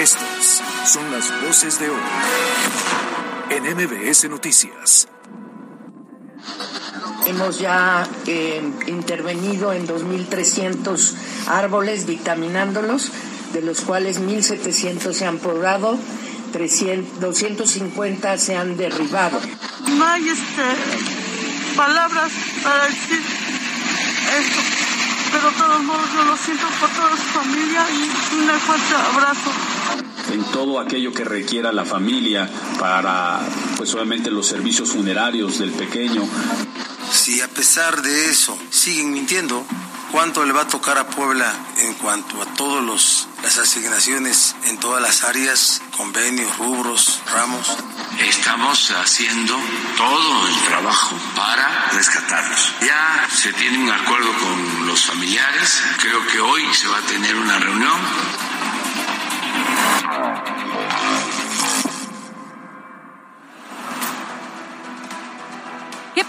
Estas son las voces de hoy en MBS Noticias. Hemos ya eh, intervenido en 2.300 árboles dictaminándolos, de los cuales 1.700 se han podado, 250 se han derribado. No hay este, palabras para decir esto, pero de todos modos yo lo siento por toda su familia y un fuerte abrazo en todo aquello que requiera la familia para, pues obviamente, los servicios funerarios del pequeño. Si a pesar de eso siguen mintiendo, ¿cuánto le va a tocar a Puebla en cuanto a todas las asignaciones en todas las áreas, convenios, rubros, ramos? Estamos haciendo todo el trabajo para rescatarlos. Ya se tiene un acuerdo con los familiares, creo que hoy se va a tener una reunión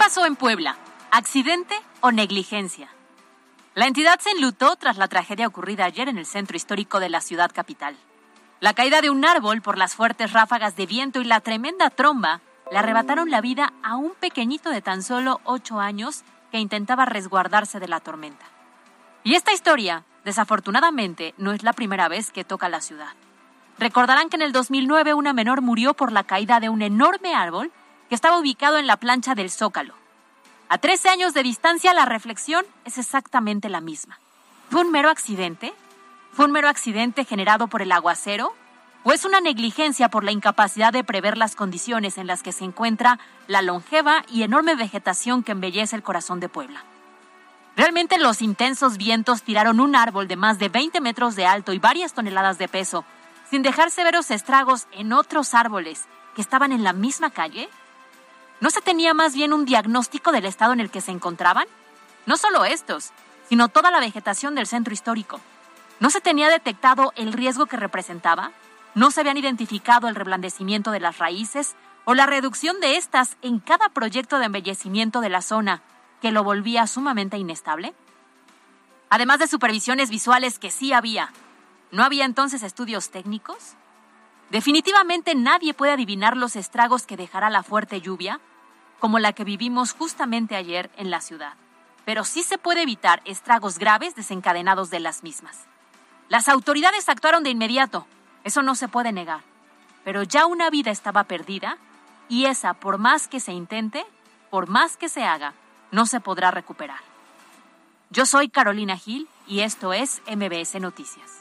pasó en Puebla? ¿Accidente o negligencia? La entidad se enlutó tras la tragedia ocurrida ayer en el centro histórico de la ciudad capital. La caída de un árbol por las fuertes ráfagas de viento y la tremenda tromba le arrebataron la vida a un pequeñito de tan solo ocho años que intentaba resguardarse de la tormenta. Y esta historia, desafortunadamente, no es la primera vez que toca la ciudad. Recordarán que en el 2009 una menor murió por la caída de un enorme árbol estaba ubicado en la plancha del Zócalo. A 13 años de distancia la reflexión es exactamente la misma. ¿Fue un mero accidente? ¿Fue un mero accidente generado por el aguacero? ¿O es una negligencia por la incapacidad de prever las condiciones en las que se encuentra la longeva y enorme vegetación que embellece el corazón de Puebla? Realmente los intensos vientos tiraron un árbol de más de 20 metros de alto y varias toneladas de peso sin dejar severos estragos en otros árboles que estaban en la misma calle? ¿No se tenía más bien un diagnóstico del estado en el que se encontraban? No solo estos, sino toda la vegetación del centro histórico. ¿No se tenía detectado el riesgo que representaba? ¿No se habían identificado el reblandecimiento de las raíces o la reducción de estas en cada proyecto de embellecimiento de la zona que lo volvía sumamente inestable? Además de supervisiones visuales que sí había, ¿No había entonces estudios técnicos? Definitivamente nadie puede adivinar los estragos que dejará la fuerte lluvia, como la que vivimos justamente ayer en la ciudad. Pero sí se puede evitar estragos graves desencadenados de las mismas. Las autoridades actuaron de inmediato, eso no se puede negar. Pero ya una vida estaba perdida y esa, por más que se intente, por más que se haga, no se podrá recuperar. Yo soy Carolina Gil y esto es MBS Noticias.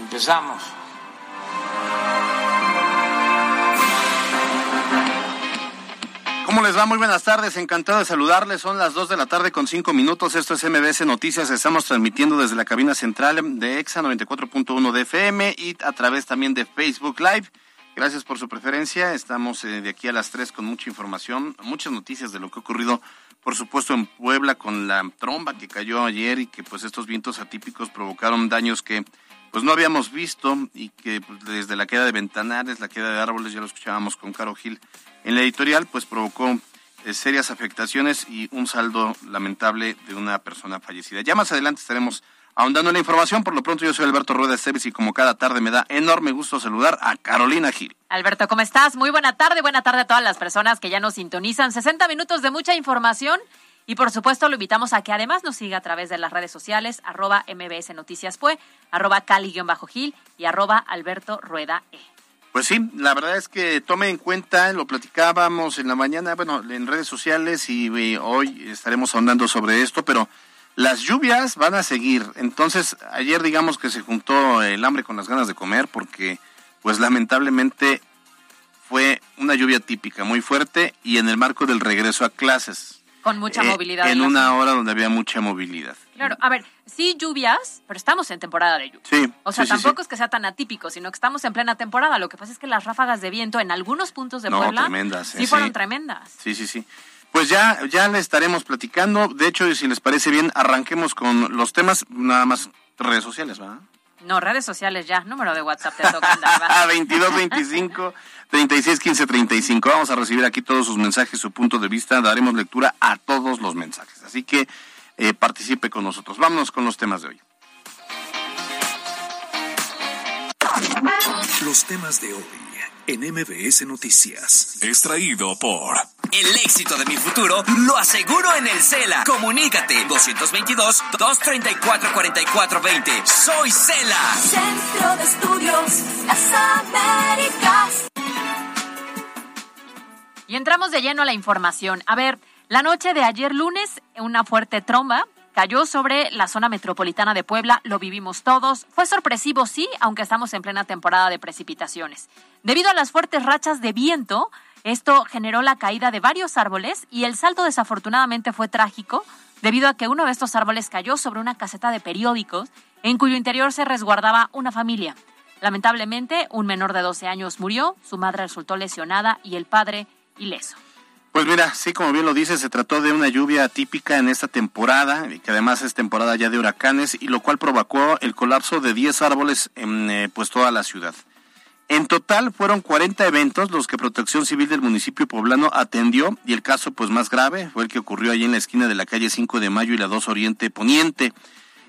Empezamos. ¿Cómo les va? Muy buenas tardes, encantado de saludarles. Son las 2 de la tarde con 5 minutos. Esto es MBS Noticias. Estamos transmitiendo desde la cabina central de EXA 94.1 de FM y a través también de Facebook Live. Gracias por su preferencia. Estamos eh, de aquí a las 3 con mucha información, muchas noticias de lo que ha ocurrido, por supuesto, en Puebla con la tromba que cayó ayer y que pues estos vientos atípicos provocaron daños que pues no habíamos visto y que pues, desde la queda de ventanales, la queda de árboles, ya lo escuchábamos con Caro Gil en la editorial, pues provocó eh, serias afectaciones y un saldo lamentable de una persona fallecida. Ya más adelante estaremos ahondando en la información. Por lo pronto, yo soy Alberto Rueda Esteves y como cada tarde me da enorme gusto saludar a Carolina Gil. Alberto, ¿cómo estás? Muy buena tarde, buena tarde a todas las personas que ya nos sintonizan. 60 minutos de mucha información y por supuesto lo invitamos a que además nos siga a través de las redes sociales, arroba MBS Noticias Pue, arroba Cali-Gil y arroba Alberto Rueda E. Pues sí, la verdad es que tome en cuenta, lo platicábamos en la mañana, bueno, en redes sociales y, y hoy estaremos ahondando sobre esto, pero las lluvias van a seguir. Entonces, ayer digamos que se juntó el hambre con las ganas de comer porque, pues lamentablemente, fue una lluvia típica, muy fuerte y en el marco del regreso a clases. Con mucha Eh, movilidad. En una hora donde había mucha movilidad. Claro, a ver, sí lluvias, pero estamos en temporada de lluvia. Sí. O sea, sí, sí, tampoco sí. es que sea tan atípico, sino que estamos en plena temporada. Lo que pasa es que las ráfagas de viento en algunos puntos de No, Puebla tremendas, sí eh, fueron sí. tremendas. Sí, sí, sí. Pues ya, ya le estaremos platicando. De hecho, si les parece bien, arranquemos con los temas, nada más redes sociales, ¿verdad? No, redes sociales ya, número de WhatsApp te toca andar. Ah, 22 25 36 15 35. Vamos a recibir aquí todos sus mensajes, su punto de vista. Daremos lectura a todos los mensajes. Así que eh, participe con nosotros. Vámonos con los temas de hoy. Los temas de hoy en MBS Noticias. Extraído por El éxito de mi futuro lo aseguro en el CELA. Comunícate 222-234-4420. Soy CELA. Centro de Estudios Las Américas. Y entramos de lleno a la información. A ver, la noche de ayer lunes, una fuerte tromba cayó sobre la zona metropolitana de Puebla, lo vivimos todos. Fue sorpresivo, sí, aunque estamos en plena temporada de precipitaciones. Debido a las fuertes rachas de viento, esto generó la caída de varios árboles y el salto desafortunadamente fue trágico debido a que uno de estos árboles cayó sobre una caseta de periódicos en cuyo interior se resguardaba una familia. Lamentablemente, un menor de 12 años murió, su madre resultó lesionada y el padre ileso. Pues mira, sí, como bien lo dice, se trató de una lluvia típica en esta temporada, que además es temporada ya de huracanes, y lo cual provocó el colapso de 10 árboles en eh, pues toda la ciudad. En total fueron 40 eventos los que Protección Civil del municipio poblano atendió y el caso pues más grave fue el que ocurrió allí en la esquina de la calle 5 de Mayo y la 2 Oriente Poniente.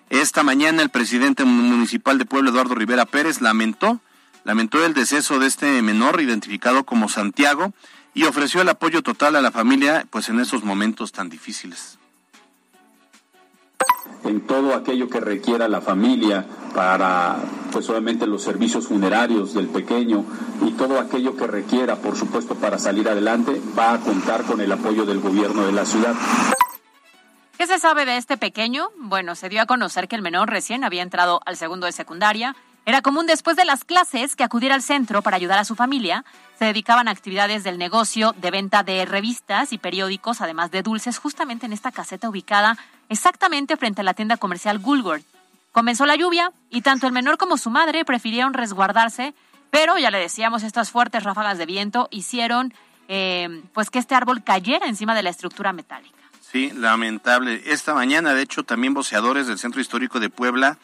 Esta mañana el presidente municipal de Puebla, Eduardo Rivera Pérez, lamentó, lamentó el deceso de este menor identificado como Santiago y ofreció el apoyo total a la familia pues en esos momentos tan difíciles. en todo aquello que requiera la familia para, pues obviamente los servicios funerarios del pequeño y todo aquello que requiera, por supuesto, para salir adelante, va a contar con el apoyo del gobierno de la ciudad. ¿Qué se sabe de este pequeño? Bueno, se dio a conocer que el menor recién había entrado al segundo de secundaria. Era común después de las clases que acudiera al centro para ayudar a su familia. Se dedicaban a actividades del negocio de venta de revistas y periódicos, además de dulces, justamente en esta caseta ubicada exactamente frente a la tienda comercial Woolworth. Comenzó la lluvia y tanto el menor como su madre prefirieron resguardarse, pero ya le decíamos, estas fuertes ráfagas de viento hicieron eh, pues que este árbol cayera encima de la estructura metálica. Sí, lamentable. Esta mañana, de hecho, también voceadores del Centro Histórico de Puebla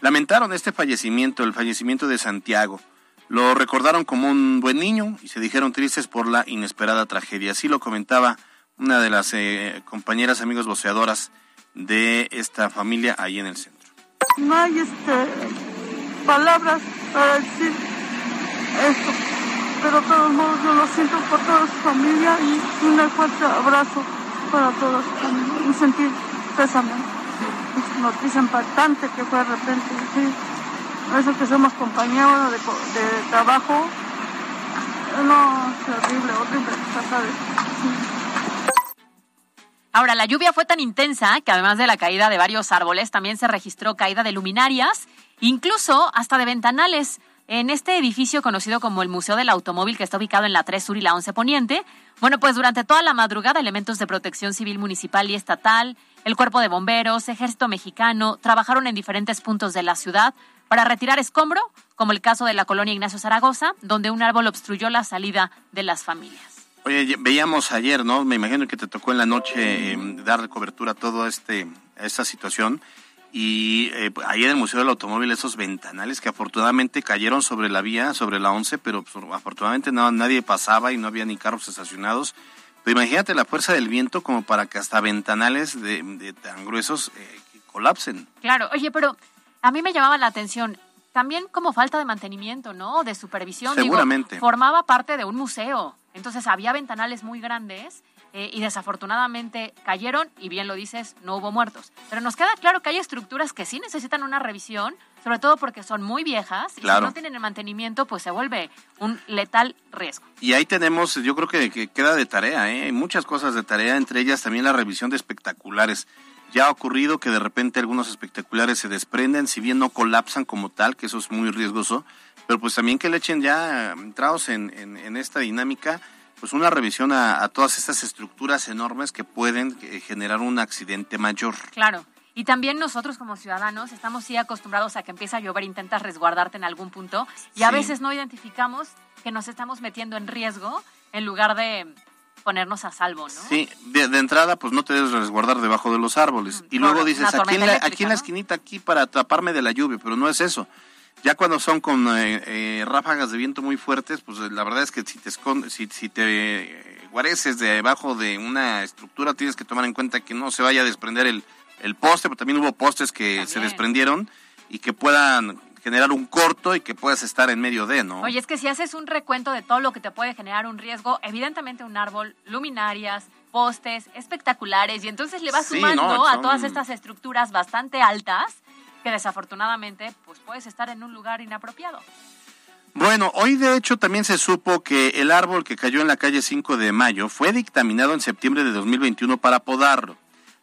lamentaron este fallecimiento, el fallecimiento de Santiago. Lo recordaron como un buen niño y se dijeron tristes por la inesperada tragedia. Así lo comentaba una de las eh, compañeras, amigos voceadoras de esta familia ahí en el centro. No hay este, palabras para decir esto, pero de todos modos yo lo siento por toda su familia y un fuerte abrazo para familia y sentir pésame. Noticia impactante que fue de repente, sí. Eso que somos compañeros de, trabajo, no, es horrible, horrible, sabes. Ahora, la lluvia fue tan intensa que además de la caída de varios árboles, también se registró caída de luminarias, incluso hasta de ventanales. En este edificio conocido como el Museo del Automóvil, que está ubicado en la 3 Sur y la 11 Poniente, bueno, pues durante toda la madrugada elementos de protección civil municipal y estatal, el Cuerpo de Bomberos, Ejército Mexicano, trabajaron en diferentes puntos de la ciudad para retirar escombro, como el caso de la colonia Ignacio Zaragoza, donde un árbol obstruyó la salida de las familias. Oye, ye- veíamos ayer, ¿no? Me imagino que te tocó en la noche eh, dar cobertura a toda este, esta situación. Y eh, ahí en el Museo del Automóvil, esos ventanales que afortunadamente cayeron sobre la vía, sobre la 11, pero pues, afortunadamente nadie pasaba y no había ni carros estacionados. Pero imagínate la fuerza del viento como para que hasta ventanales de, de tan gruesos eh, que colapsen. Claro, oye, pero a mí me llamaba la atención también como falta de mantenimiento, ¿no? De supervisión. Digo, Seguramente. formaba parte de un museo, entonces había ventanales muy grandes eh, y desafortunadamente cayeron y bien lo dices, no hubo muertos. Pero nos queda claro que hay estructuras que sí necesitan una revisión, sobre todo porque son muy viejas y Claro. si no tienen el mantenimiento, pues se vuelve un letal riesgo. Y ahí tenemos, yo creo que, que queda de tarea, ¿eh? Muchas cosas de tarea, entre ellas también la revisión de espectaculares. Ya ha ocurrido que de repente algunos espectaculares se desprenden, si bien no colapsan como tal, que eso es muy riesgoso, pero pues también que le echen ya entrados en, en, en esta dinámica, pues una revisión a, a todas estas estructuras enormes que pueden eh, generar un accidente mayor. Claro. Y también nosotros como ciudadanos estamos sí acostumbrados a que empieza a llover, intentas resguardarte en algún punto y a veces no identificamos que nos estamos metiendo en riesgo en lugar de ponernos a salvo, ¿no? Sí, de, de entrada, pues no te debes resguardar debajo de los árboles. Y Mm, Claro, luego dices, aquí en, la, aquí en la esquinita, aquí para taparme de la lluvia, pero no es eso. Ya cuando son con eh, eh, ráfagas de viento muy fuertes, pues la verdad es que si te escondes, si, si te eh, guareces debajo de una estructura, tienes que tomar en cuenta que no se vaya a desprender el, el poste, pero también hubo postes que se desprendieron y que puedan generar un corto y que puedas estar en medio de, ¿no? Oye, es que si haces un recuento de todo lo que te puede generar un riesgo, evidentemente un árbol, luminarias, postes, espectaculares, y entonces le vas Sí, sumando no, a todas estas estructuras bastante altas que desafortunadamente pues puedes estar en un lugar inapropiado. Bueno, hoy de hecho también se supo que el árbol que cayó en la calle 5 de Mayo fue dictaminado en septiembre de 2021 para podarlo.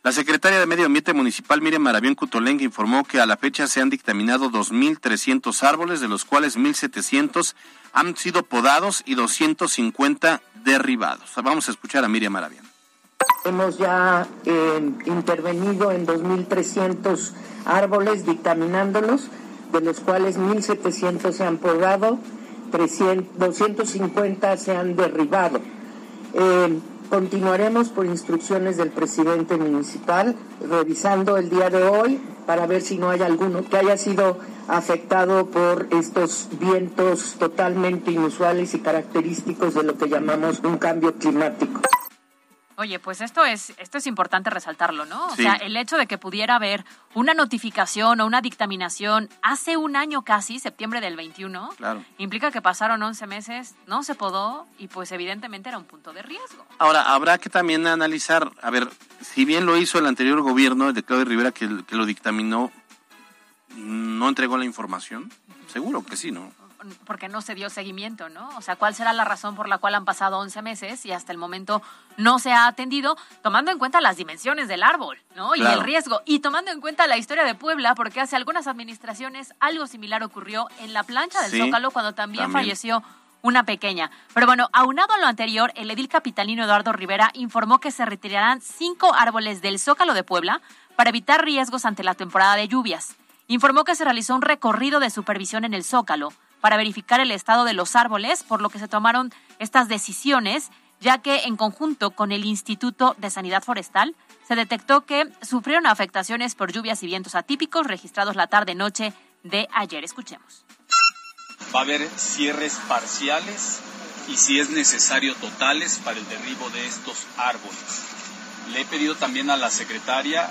La secretaria de Medio Ambiente Municipal, Miriam Maravión Cutolenga, informó que a la fecha se han dictaminado 2.300 árboles, de los cuales 1.700 han sido podados y 250 derribados. Vamos a escuchar a Miriam Maravión. Hemos ya eh, intervenido en 2.300 árboles dictaminándolos, de los cuales 1.700 se han podado, 300, 250 se han derribado. Eh, continuaremos por instrucciones del presidente municipal, revisando el día de hoy para ver si no hay alguno que haya sido afectado por estos vientos totalmente inusuales y característicos de lo que llamamos un cambio climático. Oye, pues esto es, esto es importante resaltarlo, ¿no? O sea, el hecho de que pudiera haber una notificación o una dictaminación hace un año casi, septiembre del 21, Claro. implica que pasaron 11 meses, no se podó y pues evidentemente era un punto de riesgo. Ahora, habrá que también analizar, a ver, si bien lo hizo el anterior gobierno, el de Claudio Rivera, que, que lo dictaminó, ¿no entregó la información? Seguro que sí, ¿no? Porque no se dio seguimiento, ¿no? O sea, ¿cuál será la razón por la cual han pasado 11 meses y hasta el momento no se ha atendido, tomando en cuenta las dimensiones del árbol, ¿no? Y Claro. el riesgo, y tomando en cuenta la historia de Puebla, porque hace algunas administraciones algo similar ocurrió en la plancha del Sí, Zócalo cuando también, también. falleció una pequeña. Pero bueno, aunado a lo anterior, el edil capitalino Eduardo Rivera informó que se retirarán cinco árboles del Zócalo de Puebla para evitar riesgos ante la temporada de lluvias. Informó que se realizó un recorrido de supervisión en el Zócalo para verificar el estado de los árboles, por lo que se tomaron estas decisiones, ya que en conjunto con el Instituto de Sanidad Forestal se detectó que sufrieron afectaciones por lluvias y vientos atípicos registrados la tarde-noche de ayer. Escuchemos. Va a haber cierres parciales y si es necesario totales para el derribo de estos árboles. Le he pedido también a la secretaria,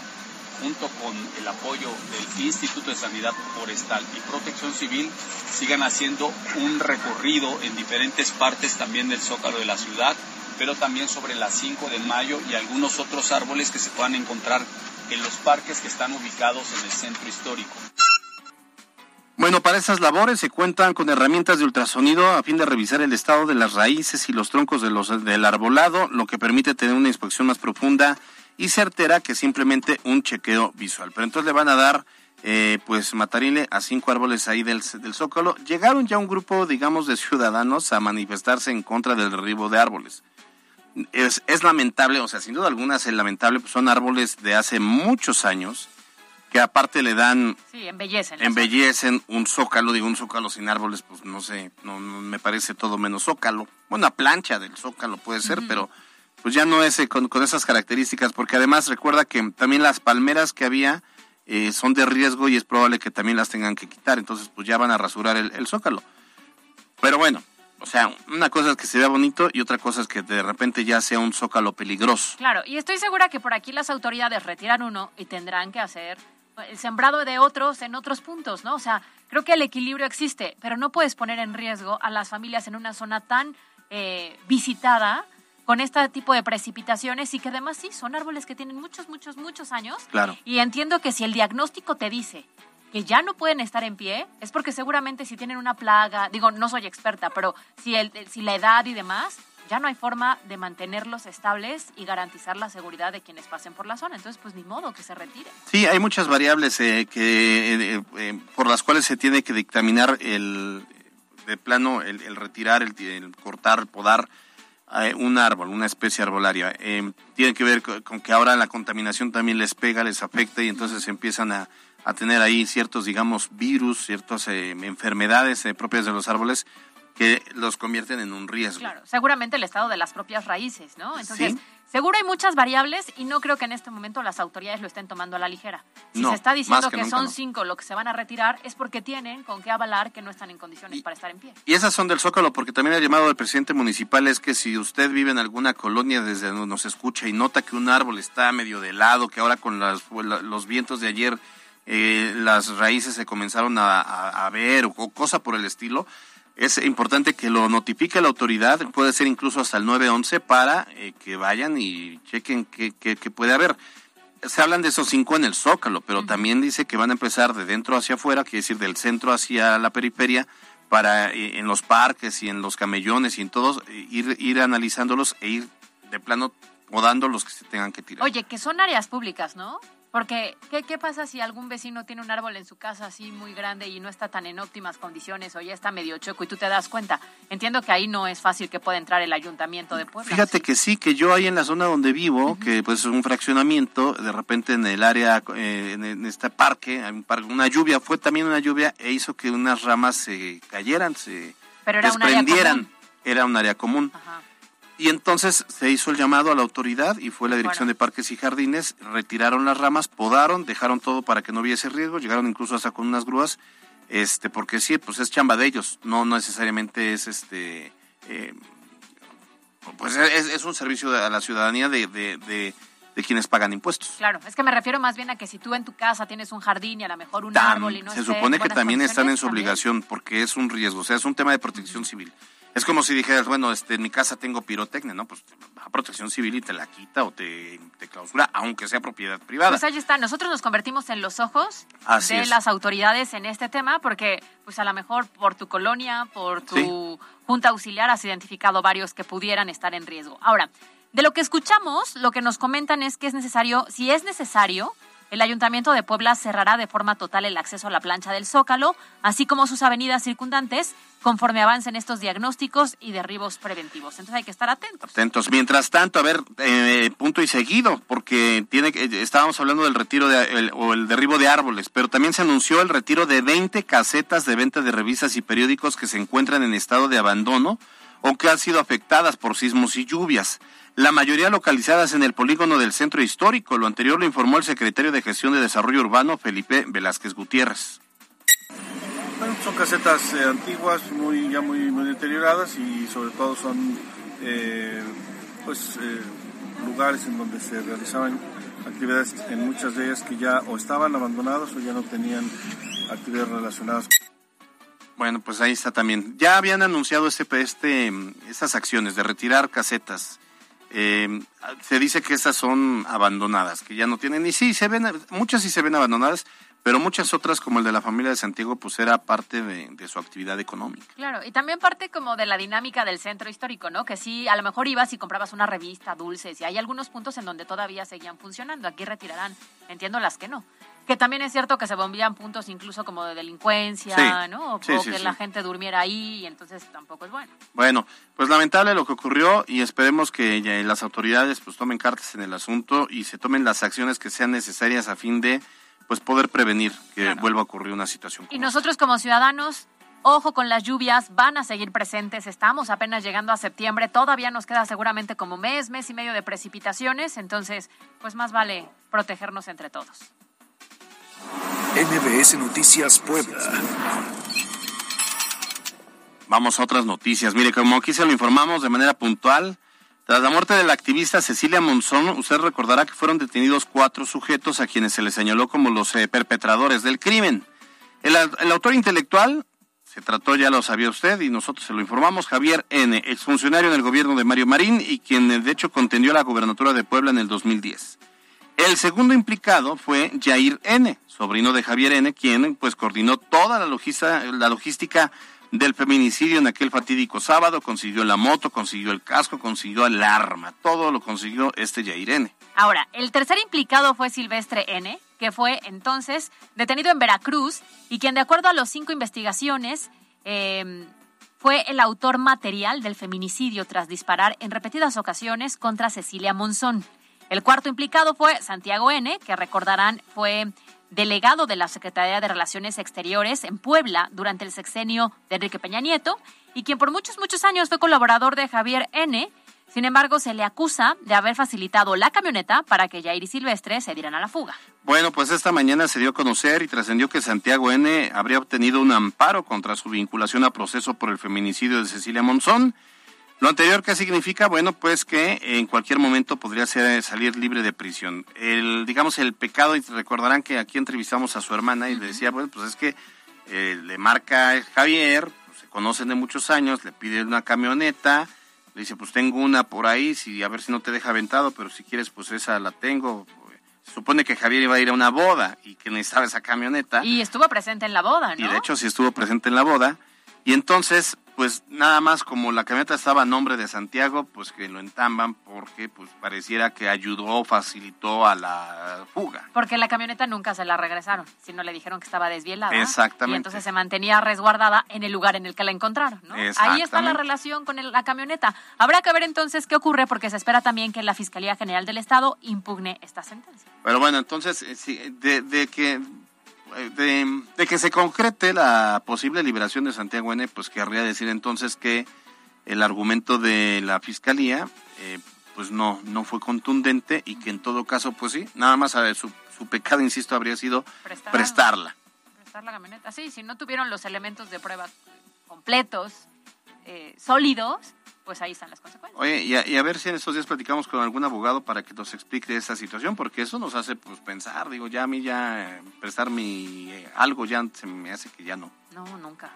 junto con el apoyo del Instituto de Sanidad Forestal y Protección Civil, sigan haciendo un recorrido en diferentes partes también del zócalo de la ciudad, pero también sobre las 5 de mayo y algunos otros árboles que se puedan encontrar en los parques que están ubicados en el centro histórico. Bueno, para esas labores se cuentan con herramientas de ultrasonido a fin de revisar el estado de las raíces y los troncos de los, del arbolado, lo que permite tener una inspección más profunda y certera que simplemente un chequeo visual. Pero entonces le van a dar, eh, pues, matarile a cinco árboles ahí del, del Zócalo. Llegaron ya un grupo, digamos, de ciudadanos a manifestarse en contra del derribo de árboles. Es, es lamentable, o sea, sin duda alguna es lamentable, pues son árboles de hace muchos años que aparte le dan Sí, embellecen. embellecen un zócalo, digo un zócalo sin árboles, pues no sé, no, no me parece todo menos zócalo. Una plancha del zócalo puede ser, pero pues ya no es eh, con, con esas características, porque además recuerda que también las palmeras que había eh, son de riesgo y es probable que también las tengan que quitar, entonces pues ya van a rasurar el, el zócalo. Pero bueno, o sea, una cosa es que se vea bonito y otra cosa es que de repente ya sea un zócalo peligroso. Claro, y estoy segura que por aquí las autoridades retiran uno y tendrán que hacer el sembrado de otros en otros puntos, ¿no? O sea, creo que el equilibrio existe, pero no puedes poner en riesgo a las familias en una zona tan eh, visitada con este tipo de precipitaciones y que además sí, son árboles que tienen muchos, muchos, muchos años. Claro. Y entiendo que si el diagnóstico te dice que ya no pueden estar en pie, es porque seguramente si tienen una plaga, digo, no soy experta, pero si, el, si la edad y demás, ya no hay forma de mantenerlos estables y garantizar la seguridad de quienes pasen por la zona. Entonces, pues ni modo que se retiren. Sí, hay muchas variables eh, que, eh, eh, por las cuales se tiene que dictaminar el, de plano el, el retirar, el, el cortar, el podar eh, un árbol, una especie arbolaria. Eh, tiene que ver con, que ahora la contaminación también les pega, les afecta y entonces empiezan a, a tener ahí ciertos, digamos, virus, ciertas eh, enfermedades eh, propias de los árboles que los convierten en un riesgo. Claro, seguramente el estado de las propias raíces, ¿no? Entonces, Sí. seguro hay muchas variables y no creo que en este momento las autoridades lo estén tomando a la ligera. Si No, se está diciendo que, son no. cinco lo que se van a retirar es porque tienen con qué avalar que no están en condiciones para estar en pie. Y esas son del Zócalo, porque también el llamado del presidente municipal es que si usted vive en alguna colonia desde donde nos escucha y nota que un árbol está medio de lado, que ahora con las- los vientos de ayer eh, las raíces se comenzaron a, a- a ver o, o cosa por el estilo, es importante que lo notifique la autoridad, puede ser incluso hasta el 911 para eh, que vayan y chequen qué, qué- qué puede haber. Se hablan de esos cinco en el Zócalo, pero también dice que van a empezar de dentro hacia afuera, quiere decir del centro hacia la periferia, para eh, en los parques y en los camellones y en todos eh, ir, ir analizándolos e ir de plano podando los que se tengan que tirar. Oye, que son áreas públicas, ¿no? Porque, ¿qué, ¿qué pasa si algún vecino tiene un árbol en su casa así muy grande y no está tan en óptimas condiciones o ya está medio choco y tú te das cuenta? Entiendo que ahí no es fácil que pueda entrar el ayuntamiento de Puebla. Fíjate que sí, que yo ahí en la zona donde vivo, que pues es un fraccionamiento, de repente en el área, eh, en, en este parque, hay un parque, una lluvia, fue también una lluvia e hizo que unas ramas se cayeran, se Pero era un área desprendieran. común. Era un área común. Y entonces se hizo el llamado a la autoridad y fue la Dirección de Parques y Jardines, retiraron las ramas, podaron, dejaron todo para que no hubiese riesgo, llegaron incluso hasta con unas grúas, este, porque sí, pues es chamba de ellos, no necesariamente es este, eh, pues es, es un servicio a la ciudadanía de, de, de, de quienes pagan impuestos. Claro, es que me refiero más bien a que si tú en tu casa tienes un jardín y a lo mejor un Tam- árbol y no se esté supone que también están en su obligación porque es un riesgo, o sea, es un tema de protección civil. Es como si dijeras, bueno, este, en mi casa tengo pirotecnia, ¿no? Pues va a protección civil y te la quita o te, te clausura, aunque sea propiedad privada. Pues ahí está, nosotros nos convertimos en los ojos Así de es. las autoridades en este tema porque pues a lo mejor por tu colonia, por tu Sí. junta auxiliar has identificado varios que pudieran estar en riesgo. Ahora, de lo que escuchamos, lo que nos comentan es que es necesario, si es necesario, el Ayuntamiento de Puebla cerrará de forma total el acceso a la plancha del Zócalo, así como sus avenidas circundantes, conforme avancen estos diagnósticos y derribos preventivos. Entonces hay que estar atentos. Atentos. Mientras tanto, a ver, eh, punto y seguido, porque tiene eh, estábamos hablando del retiro de, el- o el derribo de árboles, pero también se anunció el retiro de 20 casetas de venta de revistas y periódicos que se encuentran en estado de abandono o que han sido afectadas por sismos y lluvias. La mayoría localizadas en el polígono del centro histórico. Lo anterior lo informó el secretario de Gestión de Desarrollo Urbano, Felipe Velázquez Gutiérrez. Bueno, son casetas eh, antiguas, muy ya muy, muy deterioradas y sobre todo son eh, pues eh, lugares en donde se realizaban actividades en muchas de ellas que ya o estaban abandonadas o ya no tenían actividades relacionadas. Bueno, pues ahí está también. Ya habían anunciado este, este, estas acciones de retirar casetas. Eh, se dice que estas son abandonadas, que ya no tienen, y sí, se ven, muchas sí se ven abandonadas, pero muchas otras, como el de la familia de Santiago, pues era parte de, de su actividad económica. Claro, y también parte como de la dinámica del centro histórico, ¿no? Que sí, a lo mejor ibas y comprabas una revista, dulces, y hay algunos puntos en donde todavía seguían funcionando. Aquí retirarán, entiendo las que no. Que también es cierto que se bombillan puntos incluso como de delincuencia, Sí, ¿no? O, sí, o sí, que la gente durmiera ahí, y entonces tampoco es bueno. Bueno, pues lamentable lo que ocurrió y esperemos que las autoridades pues tomen cartas en el asunto y se tomen las acciones que sean necesarias a fin de pues poder prevenir que vuelva a ocurrir una situación. Y nosotros como ciudadanos, ojo con las lluvias, van a seguir presentes. Estamos apenas llegando a septiembre, todavía nos queda seguramente como mes, mes y medio de precipitaciones, entonces pues más vale protegernos entre todos. NBS Noticias Puebla. Vamos a otras noticias. Mire, como aquí se lo informamos de manera puntual, tras la muerte de la activista Cecilia Monzón, usted recordará que fueron detenidos cuatro sujetos a quienes se les señaló como los eh, perpetradores del crimen. El, autor intelectual, se trató, ya lo sabía usted, y nosotros se lo informamos, Javier N., exfuncionario en el gobierno de Mario Marín y quien eh, de hecho contendió la gubernatura de Puebla en el 2010. El segundo implicado fue Jair N., sobrino de Javier N., quien pues coordinó toda la, logística del feminicidio en aquel fatídico sábado, consiguió la moto, consiguió el casco, consiguió el arma, todo lo consiguió este Jair N. Ahora, el tercer implicado fue Silvestre N., que fue entonces detenido en Veracruz y quien, de acuerdo a los cinco investigaciones, eh, fue el autor material del feminicidio tras disparar en repetidas ocasiones contra Cecilia Monzón. El cuarto implicado fue Santiago N., que recordarán fue delegado de la Secretaría de Relaciones Exteriores en Puebla durante el sexenio de Enrique Peña Nieto y quien por muchos, muchos años fue colaborador de Javier N., sin embargo, se le acusa de haber facilitado la camioneta para que Jair y Silvestre se dieran a la fuga. Bueno, pues esta mañana se dio a conocer y trascendió que Santiago N. habría obtenido un amparo contra su vinculación a proceso por el feminicidio de Cecilia Monzón. Lo anterior, ¿qué significa? Bueno, pues que en cualquier momento podría ser, salir libre de prisión. El, digamos, el pecado, y recordarán que aquí entrevistamos a su hermana y le decía, bueno, pues es que eh, le marca Javier, pues se conocen de muchos años, le pide una camioneta, le dice, pues tengo una por ahí, si, a ver si no te deja aventado, pero si quieres, pues esa la tengo. Se supone que Javier iba a ir a una boda y que necesitaba esa camioneta. Y estuvo presente en la boda, ¿no? Y de hecho sí estuvo presente en la boda. Y entonces, pues nada más como la camioneta estaba a nombre de Santiago, pues que lo entamban porque pues pareciera que ayudó, facilitó a la fuga. Porque la camioneta nunca se la regresaron, sino le dijeron que estaba desvielada. Exactamente. Y entonces se mantenía resguardada en el lugar en el que la encontraron, ¿no? Ahí está la relación con el- la camioneta. Habrá que ver entonces qué ocurre porque se espera también que la Fiscalía General del Estado impugne esta sentencia. Pero bueno, entonces, eh, sí, de, de que de, de que se concrete la posible liberación de Santiago N., pues querría decir entonces que el argumento de la fiscalía, eh, pues no, no fue contundente y que en todo caso, pues sí, nada más a ver, su, su pecado, insisto, habría sido Prestar. prestarla. Prestar la camioneta. Sí, si no tuvieron los elementos de prueba completos, eh, sólidos, pues ahí están las consecuencias. Oye, y a, y a ver si en estos días platicamos con algún abogado para que nos explique esa situación, porque eso nos hace pues pensar, digo, ya a mí ya eh, prestar mi eh, algo ya se me hace que ya no. No, nunca.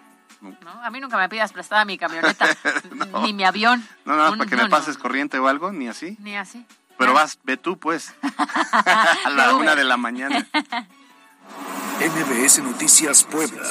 A mí nunca me pidas prestada mi camioneta, No. ni mi avión. No, no, Un- para que no, me no, pases corriente o algo, ni así. Ni así. Pero vas, ve tú pues, a la una de la mañana. MBS Noticias Puebla.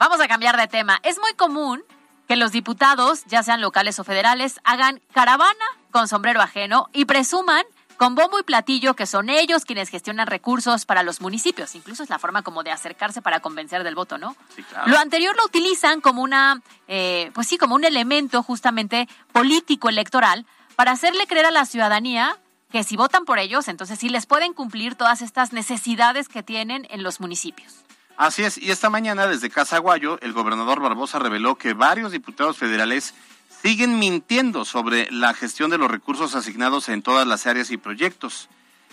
Vamos a cambiar de tema. Es muy común que los diputados, ya sean locales o federales, hagan caravana con sombrero ajeno y presuman con bombo y platillo que son ellos quienes gestionan recursos para los municipios. Incluso es la forma como de acercarse para convencer del voto, ¿no? Sí, claro. Lo anterior lo utilizan como una, eh, pues sí, como un elemento justamente político electoral para hacerle creer a la ciudadanía que si votan por ellos, entonces sí les pueden cumplir todas estas necesidades que tienen en los municipios. Así es, y esta mañana desde Casaguayo, el gobernador Barbosa reveló que varios diputados federales siguen mintiendo sobre la gestión de los recursos asignados en todas las áreas y proyectos.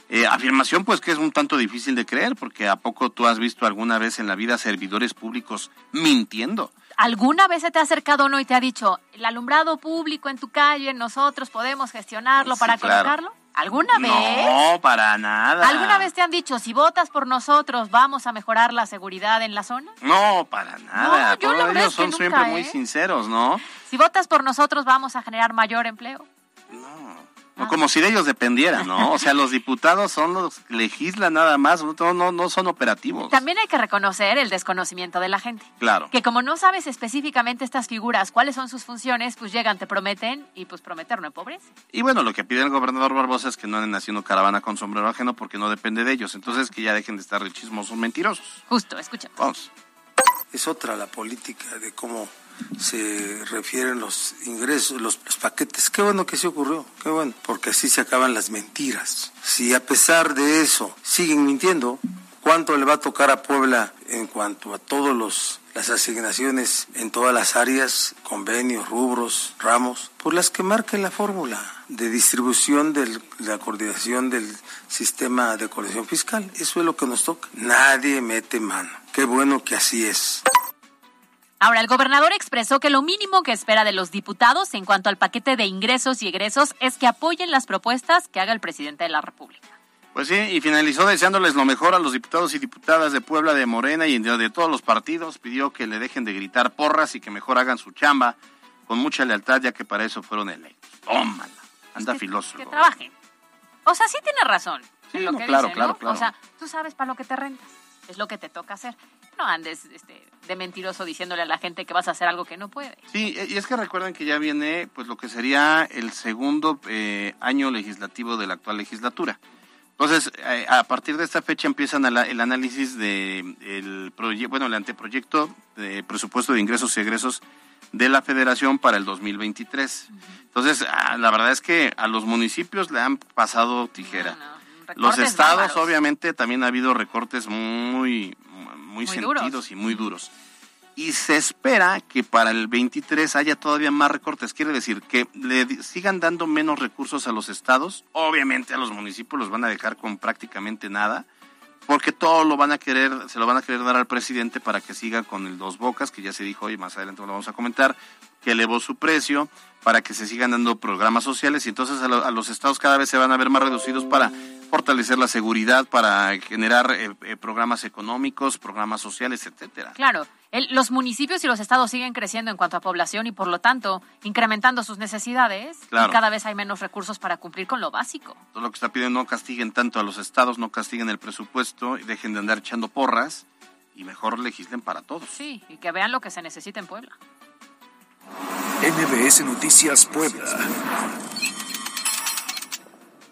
Eh, afirmación pues que es un tanto difícil de creer, porque ¿a poco tú has visto alguna vez en la vida servidores públicos mintiendo? ¿Alguna vez se te ha acercado uno y te ha dicho, el alumbrado público en tu calle, nosotros podemos gestionarlo Sí, para claro. colocarlo? ¿Alguna vez? No, para nada. ¿Alguna vez te han dicho, si votas por nosotros, vamos a mejorar la seguridad en la zona? No, para nada. No, yo Todos ellos son nunca, siempre muy ¿eh? sinceros, ¿no? Si votas por nosotros, vamos a generar mayor empleo. No, como si de ellos dependiera, ¿no? O sea, los diputados son los que legislan nada más, no, no, no son operativos. También hay que reconocer el desconocimiento de la gente. Claro. Que como no sabes específicamente estas figuras, cuáles son sus funciones, pues llegan, te prometen y pues prometer no empobrece. Y bueno, lo que pide el gobernador Barbosa es que no anden haciendo caravana con sombrero ajeno porque no depende de ellos. Entonces, que ya dejen de estar chismosos mentirosos. Justo, escucha. Vamos. Es otra la política de cómo se refieren los ingresos, los, los paquetes. Qué bueno que sí ocurrió, qué bueno, porque así se acaban las mentiras. Si a pesar de eso siguen mintiendo, ¿cuánto le va a tocar a Puebla en cuanto a todos los las asignaciones en todas las áreas, convenios, rubros, ramos, por las que marque la fórmula de distribución de la coordinación del sistema de coordinación fiscal. Eso es lo que nos toca. Nadie mete mano. Qué bueno que así es. Ahora, el gobernador expresó que lo mínimo que espera de los diputados en cuanto al paquete de ingresos y egresos es que apoyen las propuestas que haga el presidente de la República. Pues sí, y finalizó deseándoles lo mejor a los diputados y diputadas de Puebla, de Morena y de, de todos los partidos. Pidió que le dejen de gritar porras y que mejor hagan su chamba con mucha lealtad, ya que para eso fueron electos. Tómala. Anda filoso. Que trabajen. O sea, sí tiene razón Sí, en lo no, que claro, dice, claro, ¿no? claro. O sea, tú sabes para lo que te rentas. Es lo que te toca hacer. No andes este, de mentiroso diciéndole a la gente que vas a hacer algo que no puede. Sí, y es que recuerden que ya viene pues lo que sería el segundo eh, año legislativo de la actual legislatura. Entonces, eh, a partir de esta fecha empiezan el análisis de el bueno, el anteproyecto de presupuesto de ingresos y egresos de la Federación para el 2023. Entonces, ah, la verdad es que a los municipios le han pasado tijera. los estados, obviamente, también ha habido recortes muy, muy, sentidos y muy duros y se espera que para el 23 haya todavía más recortes. Quiere decir que le sigan dando menos recursos a los estados. Obviamente a los municipios los van a dejar con prácticamente nada, porque todo lo van a querer, se lo van a querer dar al presidente para que siga con el dos bocas, que ya se dijo hoy, más adelante lo vamos a comentar, que elevó su precio para que se sigan dando programas sociales y entonces a, los estados cada vez se van a ver más reducidos para fortalecer la seguridad, para generar eh, eh, programas económicos, programas sociales, etcétera. Claro, los municipios y los estados siguen creciendo en cuanto a población y por lo tanto incrementando sus necesidades y cada vez hay menos recursos para cumplir con lo básico. Todo lo que está pidiendo no castiguen tanto a los estados, no castiguen el presupuesto y dejen de andar echando porras y mejor legislen para todos. Sí, y que vean lo que se necesita en Puebla. MBS Noticias Puebla.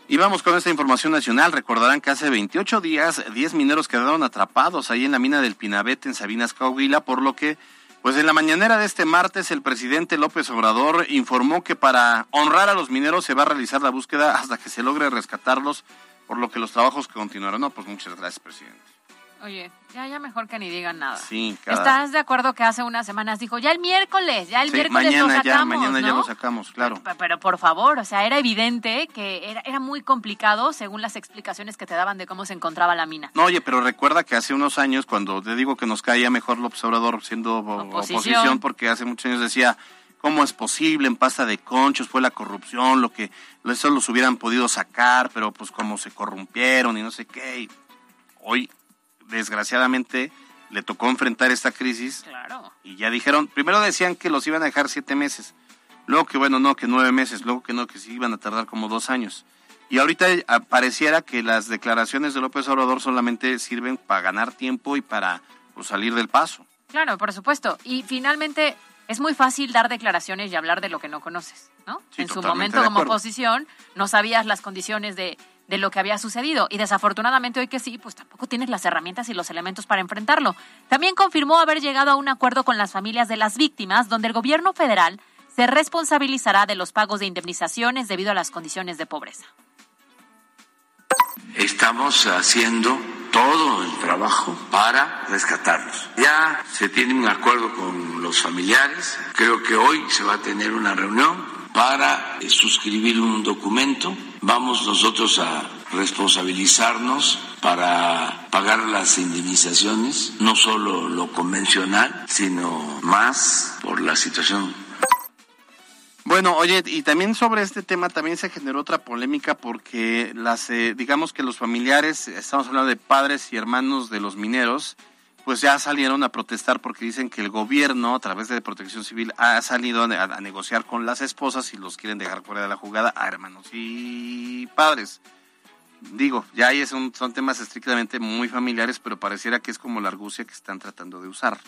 Y vamos con esta información nacional. Recordarán que hace 28 días 10 mineros quedaron atrapados ahí en la mina del Pinabete en Sabinas, Coahuila, por lo que, pues en la mañanera de este martes, el presidente López Obrador informó que para honrar a los mineros se va a realizar la búsqueda hasta que se logre rescatarlos, por lo que los trabajos continuarán. No, pues muchas gracias, presidente. Oye, ya, ya mejor que ni digan nada. Sí, ¿Estás de acuerdo que hace unas semanas dijo, ya el miércoles, ya el miércoles mañana lo sacamos, ya, mañana ya lo sacamos, claro. Pero, por favor, o sea, era evidente que era, era muy complicado según las explicaciones que te daban de cómo se encontraba la mina. No, oye, pero recuerda que hace unos años, cuando te digo que nos caía mejor López Obrador siendo oposición, porque hace muchos años decía, ¿cómo es posible? En pasta de conchos fue la corrupción, lo que eso los hubieran podido sacar, pero pues como se corrompieron y no sé qué. hoy desgraciadamente le tocó enfrentar esta crisis. Claro. Y ya dijeron, primero decían que los iban a dejar siete meses, luego que bueno, no, que nueve meses, luego que no, que sí iban a tardar como dos años. Y ahorita pareciera que las declaraciones de López Obrador solamente sirven para ganar tiempo y para pues, salir del paso. Claro, por supuesto. Y finalmente es muy fácil dar declaraciones y hablar de lo que no conoces, ¿no? en su momento como oposición no sabías las condiciones de de lo que había sucedido. Y desafortunadamente hoy que sí, pues tampoco tienes las herramientas y los elementos para enfrentarlo. También confirmó haber llegado a un acuerdo con las familias de las víctimas, donde el gobierno federal se responsabilizará de los pagos de indemnizaciones debido a las condiciones de pobreza. Estamos haciendo todo el trabajo para rescatarlos. Ya se tiene un acuerdo con los familiares, creo que hoy se va a tener una reunión para suscribir un documento. Vamos nosotros a responsabilizarnos para pagar las indemnizaciones, no solo lo convencional, sino más por la situación. Bueno, oye, y también sobre este tema también se generó otra polémica porque las, eh, digamos que los familiares, estamos hablando de padres y hermanos de los mineros, pues ya salieron a protestar porque dicen que el gobierno, a través de Protección Civil, ha salido a, negociar con las esposas y los quieren dejar fuera de la jugada a hermanos y padres. Digo, ya ahí son, son temas estrictamente muy familiares, pero pareciera que es como la argucia que están tratando de usar.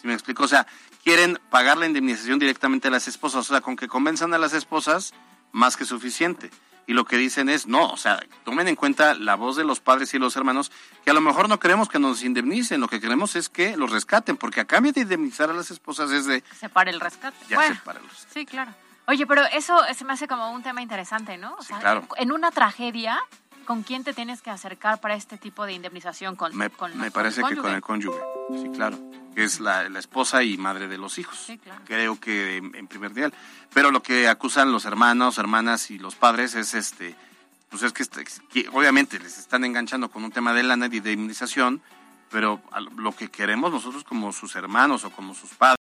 ¿Sí me explico? O sea, quieren pagar la indemnización directamente a las esposas, o sea, con que convenzan a las esposas, más que suficiente y lo que dicen es, no, o sea, tomen en cuenta la voz de los padres y los hermanos, que a lo mejor no queremos que nos indemnicen, lo que queremos es que los rescaten, porque a cambio de indemnizar a las esposas es de... Separe el rescate. Ya bueno, el rescate. Sí, claro. Oye, pero eso se me hace como un tema interesante, ¿no? O sea, claro. En una tragedia, ¿con quién te tienes que acercar para este tipo de indemnización? Con, me, me parece que con el cónyuge, sí, claro que es la, esposa y madre de los hijos. Creo que en, primer día. Pero lo que acusan los hermanos, hermanas y los padres es este, pues es que, este, obviamente les están enganchando con un tema de lana y de inmunización, pero lo que queremos nosotros como sus hermanos o como sus padres,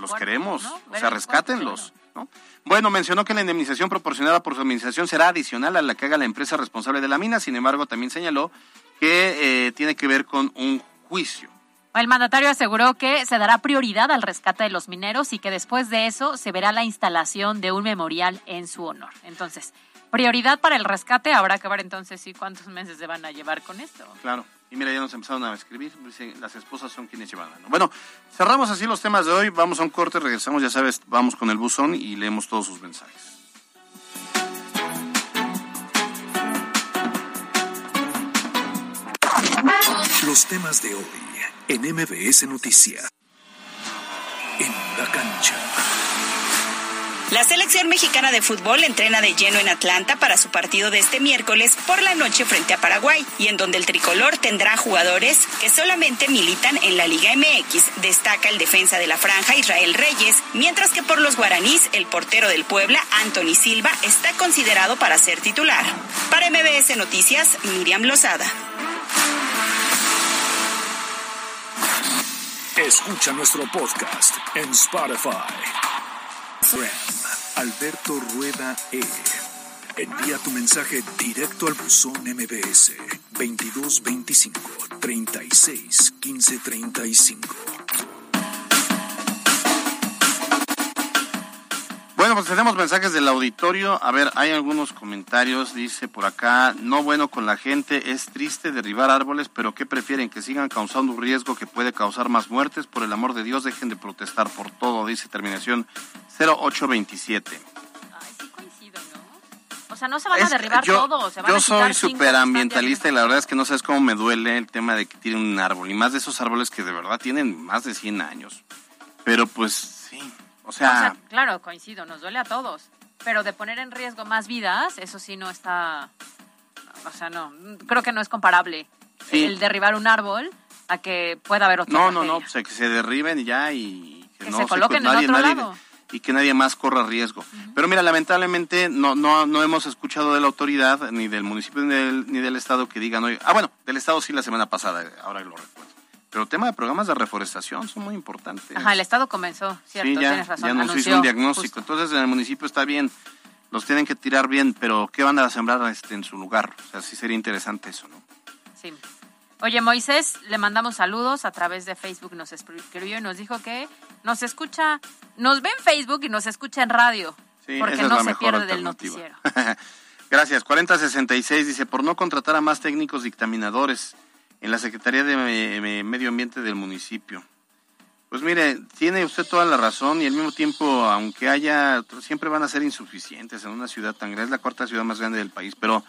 los queremos, o sea, rescátenlos. ¿No? Bueno, mencionó que la indemnización proporcionada por su administración será adicional a la que haga la empresa responsable de la mina, sin embargo, también señaló que eh, tiene que ver con un juicio. El mandatario aseguró que se dará prioridad al rescate de los mineros y que después de eso se verá la instalación de un memorial en su honor. Entonces, prioridad para el rescate, habrá que ver entonces sí cuántos meses se van a llevar con esto. Claro. Y mira, ya nos empezaron a escribir. Dicen, las esposas son quienes llevan la Bueno, cerramos así los temas de hoy. Vamos a un corte, regresamos, ya sabes, vamos con el buzón y leemos todos sus mensajes. Los temas de hoy en MBS Noticias. En la cancha. La selección mexicana de fútbol entrena de lleno en Atlanta para su partido de este miércoles por la noche frente a Paraguay y en donde el tricolor tendrá jugadores que solamente militan en la Liga MX. Destaca el defensa de la franja Israel Reyes, mientras que por los guaraníes el portero del Puebla Anthony Silva está considerado para ser titular. Para MBS Noticias, Miriam Lozada. Escucha nuestro podcast en Spotify. Alberto Rueda E. Envía tu mensaje directo al buzón MBS 2225 36 15 35. Pues tenemos mensajes del auditorio. A ver, hay algunos comentarios. Dice por acá, no bueno con la gente, es triste derribar árboles, pero ¿qué prefieren? Que sigan causando un riesgo que puede causar más muertes. Por el amor de Dios, dejen de protestar por todo, dice terminación 0827. Ay, sí coincido, ¿no? O sea, no se van a derribar yo, todo. Se van yo a soy superambientalista y la verdad es que no sabes cómo me duele el tema de que tiren un árbol. Y más de esos árboles que de verdad tienen más de 100 años. Pero pues o O sea, claro, coincido, nos duele a todos. Pero de poner en riesgo más vidas, eso sí no está. O sea, no. Creo que no es comparable Sí. el derribar un árbol a que pueda haber otro. no, no, no, pues, que se derriben y ya y que, Que no se coloquen en nadie, otro nadie- lado. y que nadie más corra riesgo. Pero mira, lamentablemente no, no, no hemos escuchado de la autoridad, ni del municipio, ni del, ni del Estado que digan, oye, ah, bueno, del Estado sí la semana pasada, ahora lo recuerdo. Pero el tema de programas de reforestación son muy importantes. Ajá, el Estado comenzó, cierto, sí, ya, tienes razón. ya nos anunció, hizo un diagnóstico. justo. Entonces en el municipio está bien, los tienen que tirar bien, pero ¿qué van a sembrar este, en su lugar? O sea, sí sería interesante eso, ¿no? Sí. Oye, Moisés, le mandamos saludos a través de Facebook, nos escribió y nos dijo que nos escucha, nos ve en Facebook y nos escucha en radio, Sí, porque no se mejor pierde del noticiero. Gracias. 4066 dice, por no contratar a más técnicos dictaminadores en la Secretaría de Me- Me- Medio Ambiente del municipio. Pues mire, tiene usted toda la razón y al mismo tiempo, aunque haya, siempre van a ser insuficientes en una ciudad tan grande, es la cuarta ciudad más grande del país, pero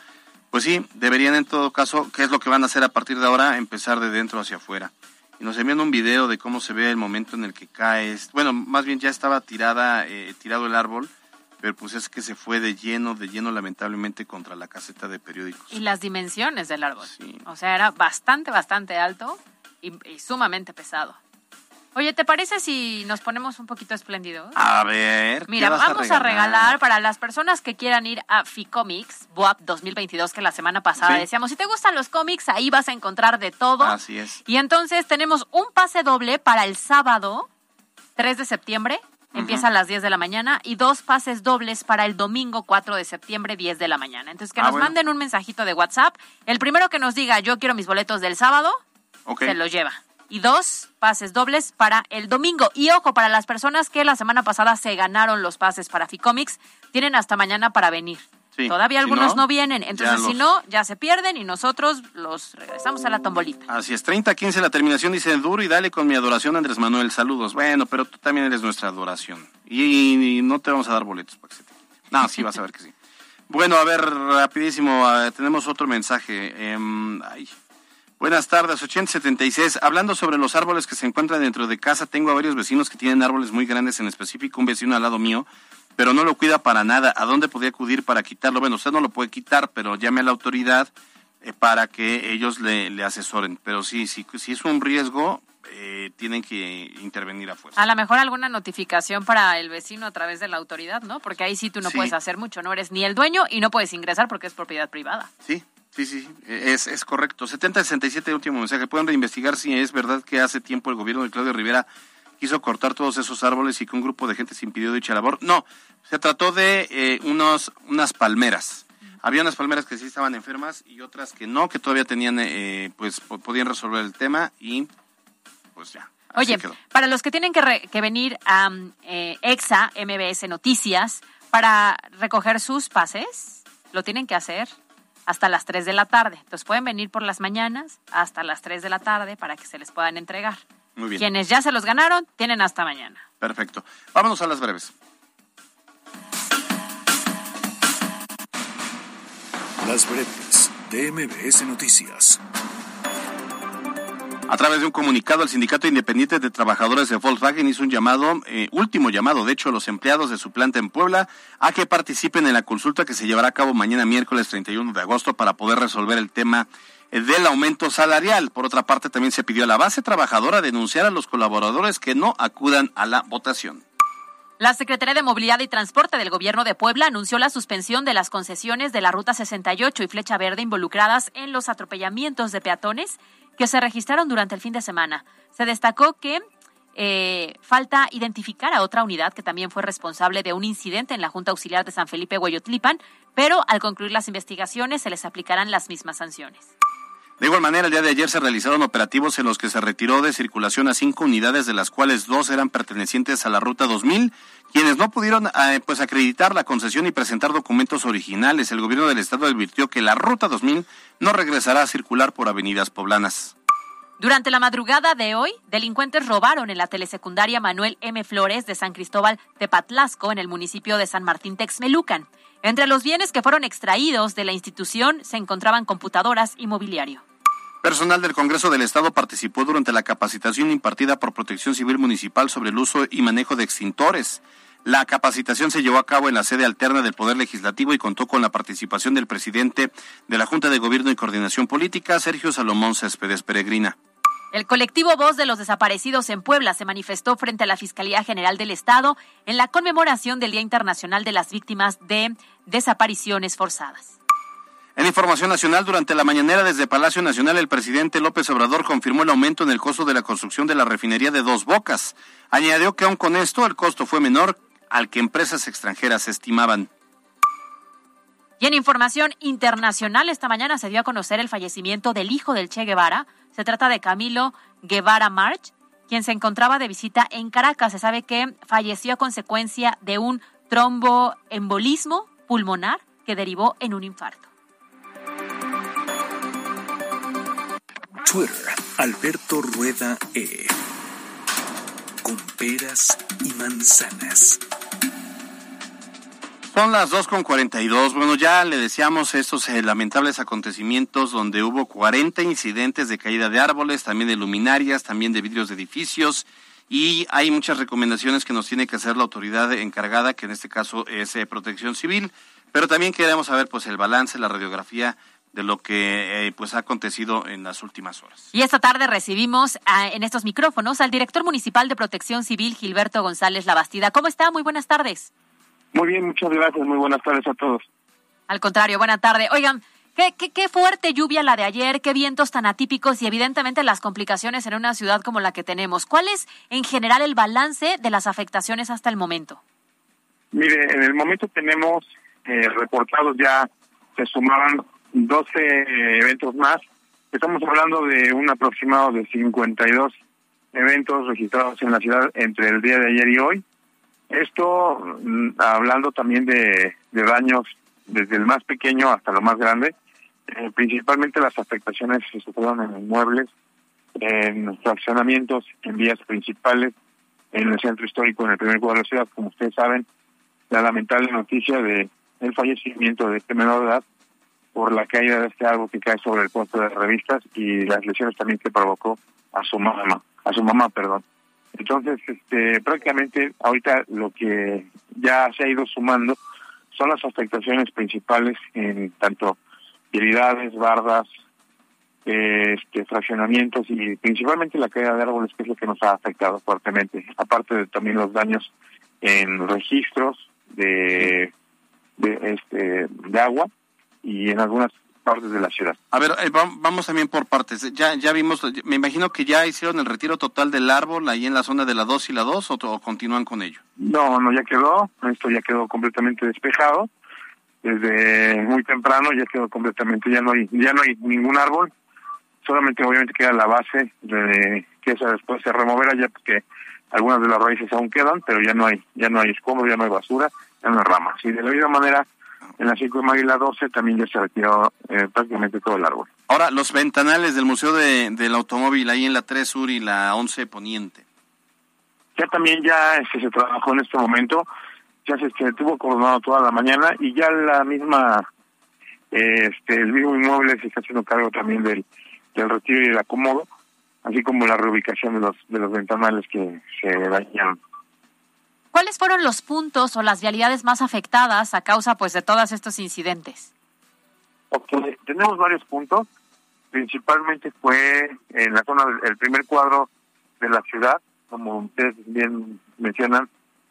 pues sí, deberían en todo caso, ¿qué es lo que van a hacer a partir de ahora? Empezar de dentro hacia afuera. Y nos envían un video de cómo se ve el momento en el que cae, bueno, más bien ya estaba tirada, eh, tirado el árbol, pero pues es que se fue de lleno, de lleno lamentablemente contra la caseta de periódicos. Y las dimensiones del árbol. O sea, era bastante, bastante alto y, y sumamente pesado. Oye, ¿te parece si nos ponemos un poquito espléndidos? A ver, ¿qué Mira, vamos a regalar? para las personas que quieran ir a Ficomics, BOAP 2022, que la semana pasada Sí. decíamos, si te gustan los cómics, ahí vas a encontrar de todo. Así es. Y entonces tenemos un pase doble para el sábado 3 de septiembre, empieza a las 10 de la mañana, y dos pases dobles para el domingo 4 de septiembre, 10 de la mañana. Entonces, que Ah, nos bueno. manden un mensajito de WhatsApp. El primero que nos diga, yo quiero mis boletos del sábado, Ok. se los lleva. Y dos pases dobles para el domingo. Y ojo, para las personas que la semana pasada se ganaron los pases para Ficomics, tienen hasta mañana para venir. Sí, Todavía si algunos no, no, vienen. Entonces, ya si los- no, ya se pierden y nosotros los regresamos a la tombolita. Así es, 30-15 la terminación dice duro y dale con mi adoración Andrés Manuel, saludos. Bueno, pero tú también eres nuestra adoración. Y, y no te vamos a dar boletos para que se te. No, sí, vas a ver que sí. Bueno, a ver, rapidísimo, eh, tenemos otro mensaje. Em, ay. Buenas tardes, 8076. Hablando sobre los árboles que se encuentran dentro de casa, tengo a varios vecinos que tienen árboles muy grandes, en específico un vecino al lado mío, pero no lo cuida para nada. ¿A dónde podría acudir para quitarlo? Bueno, usted no lo puede quitar, pero llame a la autoridad eh, para que ellos le, le asesoren. Pero sí, sí, si es un riesgo, eh, tienen que intervenir a fuerza. A lo mejor alguna notificación para el vecino a través de la autoridad, ¿no? Porque ahí sí tú no Sí. puedes hacer mucho, no eres ni el dueño y no puedes ingresar porque es propiedad privada. Sí, sí, sí, es, es correcto. 7067, último mensaje. Pueden reinvestigar si es verdad que hace tiempo el gobierno de Claudio Rivera quiso cortar todos esos árboles y que un grupo de gente se impidió dicha labor. No, se trató de eh, unos, unas palmeras. Había unas palmeras que sí estaban enfermas y otras que no, que todavía tenían, eh, pues po- podían resolver el tema y pues ya. Oye, quedó. para los que tienen que, re- que venir a eh, EXA, MBS Noticias, para recoger sus pases, lo tienen que hacer hasta las 3 de la tarde. Entonces pueden venir por las mañanas hasta las 3 de la tarde para que se les puedan entregar. Muy bien. Quienes ya se los ganaron, tienen hasta mañana. Perfecto. Vámonos a las breves. Las breves de MBS Noticias. A través de un comunicado, el Sindicato Independiente de Trabajadores de Volkswagen hizo un llamado, eh, último llamado, de hecho, a los empleados de su planta en Puebla a que participen en la consulta que se llevará a cabo mañana miércoles 31 de agosto para poder resolver el tema del aumento salarial. Por otra parte, también se pidió a la base trabajadora denunciar a los colaboradores que no acudan a la votación. La Secretaría de Movilidad y Transporte del Gobierno de Puebla anunció la suspensión de las concesiones de la Ruta 68 y Flecha Verde involucradas en los atropellamientos de peatones que se registraron durante el fin de semana. Se destacó que eh, falta identificar a otra unidad que también fue responsable de un incidente en la Junta Auxiliar de San Felipe Hueyotlipan, pero al concluir las investigaciones se les aplicarán las mismas sanciones. De igual manera, el día de ayer se realizaron operativos en los que se retiró de circulación a cinco unidades, de las cuales dos eran pertenecientes a la Ruta 2000, quienes no pudieron eh, pues acreditar la concesión y presentar documentos originales. El gobierno del estado advirtió que la Ruta 2000 no regresará a circular por avenidas poblanas. Durante la madrugada de hoy, delincuentes robaron en la telesecundaria Manuel M. Flores de San Cristóbal de Patlasco, en el municipio de San Martín Texmelucan. Entre los bienes que fueron extraídos de la institución se encontraban computadoras y mobiliario. Personal del Congreso del Estado participó durante la capacitación impartida por Protección Civil Municipal sobre el uso y manejo de extintores. La capacitación se llevó a cabo en la sede alterna del Poder Legislativo y contó con la participación del presidente de la Junta de Gobierno y Coordinación Política, Sergio Salomón Céspedes Peregrina. El colectivo Voz de los Desaparecidos en Puebla se manifestó frente a la Fiscalía General del Estado en la conmemoración del Día Internacional de las Víctimas de Desapariciones Forzadas. En información nacional, durante la mañanera desde Palacio Nacional, el presidente López Obrador confirmó el aumento en el costo de la construcción de la refinería de Dos Bocas. Añadió que aún con esto el costo fue menor al que empresas extranjeras estimaban. Y en información internacional, esta mañana se dio a conocer el fallecimiento del hijo del Che Guevara. Se trata de Camilo Guevara March, quien se encontraba de visita en Caracas. Se sabe que falleció a consecuencia de un tromboembolismo pulmonar que derivó en un infarto. Twitter, Alberto Rueda E. Con peras y manzanas. Son las dos con dos. Bueno, ya le decíamos estos eh, lamentables acontecimientos donde hubo 40 incidentes de caída de árboles, también de luminarias, también de vidrios de edificios. Y hay muchas recomendaciones que nos tiene que hacer la autoridad encargada, que en este caso es eh, Protección Civil. Pero también queremos saber pues el balance, la radiografía de lo que eh, pues ha acontecido en las últimas horas. Y esta tarde recibimos en estos micrófonos al director municipal de Protección Civil, Gilberto González Labastida. ¿Cómo está? Muy buenas tardes. Muy bien, muchas gracias. Muy buenas tardes a todos. Al contrario, buena tarde. Oigan, qué, qué, qué fuerte lluvia la de ayer, qué vientos tan atípicos y evidentemente las complicaciones en una ciudad como la que tenemos. ¿Cuál es en general el balance de las afectaciones hasta el momento? Mire, en el momento tenemos eh, reportados ya, se sumaban 12 eventos más. Estamos hablando de un aproximado de 52 eventos registrados en la ciudad entre el día de ayer y hoy. Esto mm, hablando también de, daños desde el más pequeño hasta lo más grande. Eh, principalmente las afectaciones se sufrieron en inmuebles, en fraccionamientos, en vías principales, en el centro histórico, en el primer cuadro de la ciudad. Como ustedes saben, la lamentable noticia de el fallecimiento de este menor de edad por la caída de este árbol que cae sobre el puesto de revistas y las lesiones también que provocó a su mamá, a su mamá, perdón. Entonces, este, prácticamente ahorita lo que ya se ha ido sumando son las afectaciones principales en tanto vialidades, bardas, este, fraccionamientos y principalmente la caída de árboles que es lo que nos ha afectado fuertemente, aparte de también los daños en registros de, de este de agua y en algunas partes de la ciudad. A ver, eh, vamos también por partes. Ya ya vimos, me imagino que ya hicieron el retiro total del árbol ahí en la zona de la 2 y la 2 o, continúan con ello. No, no, ya quedó, esto ya quedó completamente despejado. Desde muy temprano ya quedó completamente, ya no hay ya no hay ningún árbol, solamente obviamente queda la base de que esa después se removerá ya porque algunas de las raíces aún quedan, pero ya no hay ya no hay escombros, ya no hay basura, ya no hay ramas. Y de la misma manera en la 5 de mayo y la 12 también ya se retiró eh, prácticamente todo el árbol. Ahora, los ventanales del Museo de, del Automóvil ahí en la 3 Sur y la 11 Poniente. Ya también ya este, se trabajó en este momento, ya se estuvo coordinado toda la mañana y ya la misma, este, el mismo inmueble se está haciendo cargo también del, del retiro y el acomodo. así como la reubicación de los de los ventanales que se dañaron. ¿Cuáles fueron los puntos o las vialidades más afectadas a causa pues de todos estos incidentes? Okay. Tenemos varios puntos. Principalmente fue en la zona del primer cuadro de la ciudad, como ustedes bien mencionan,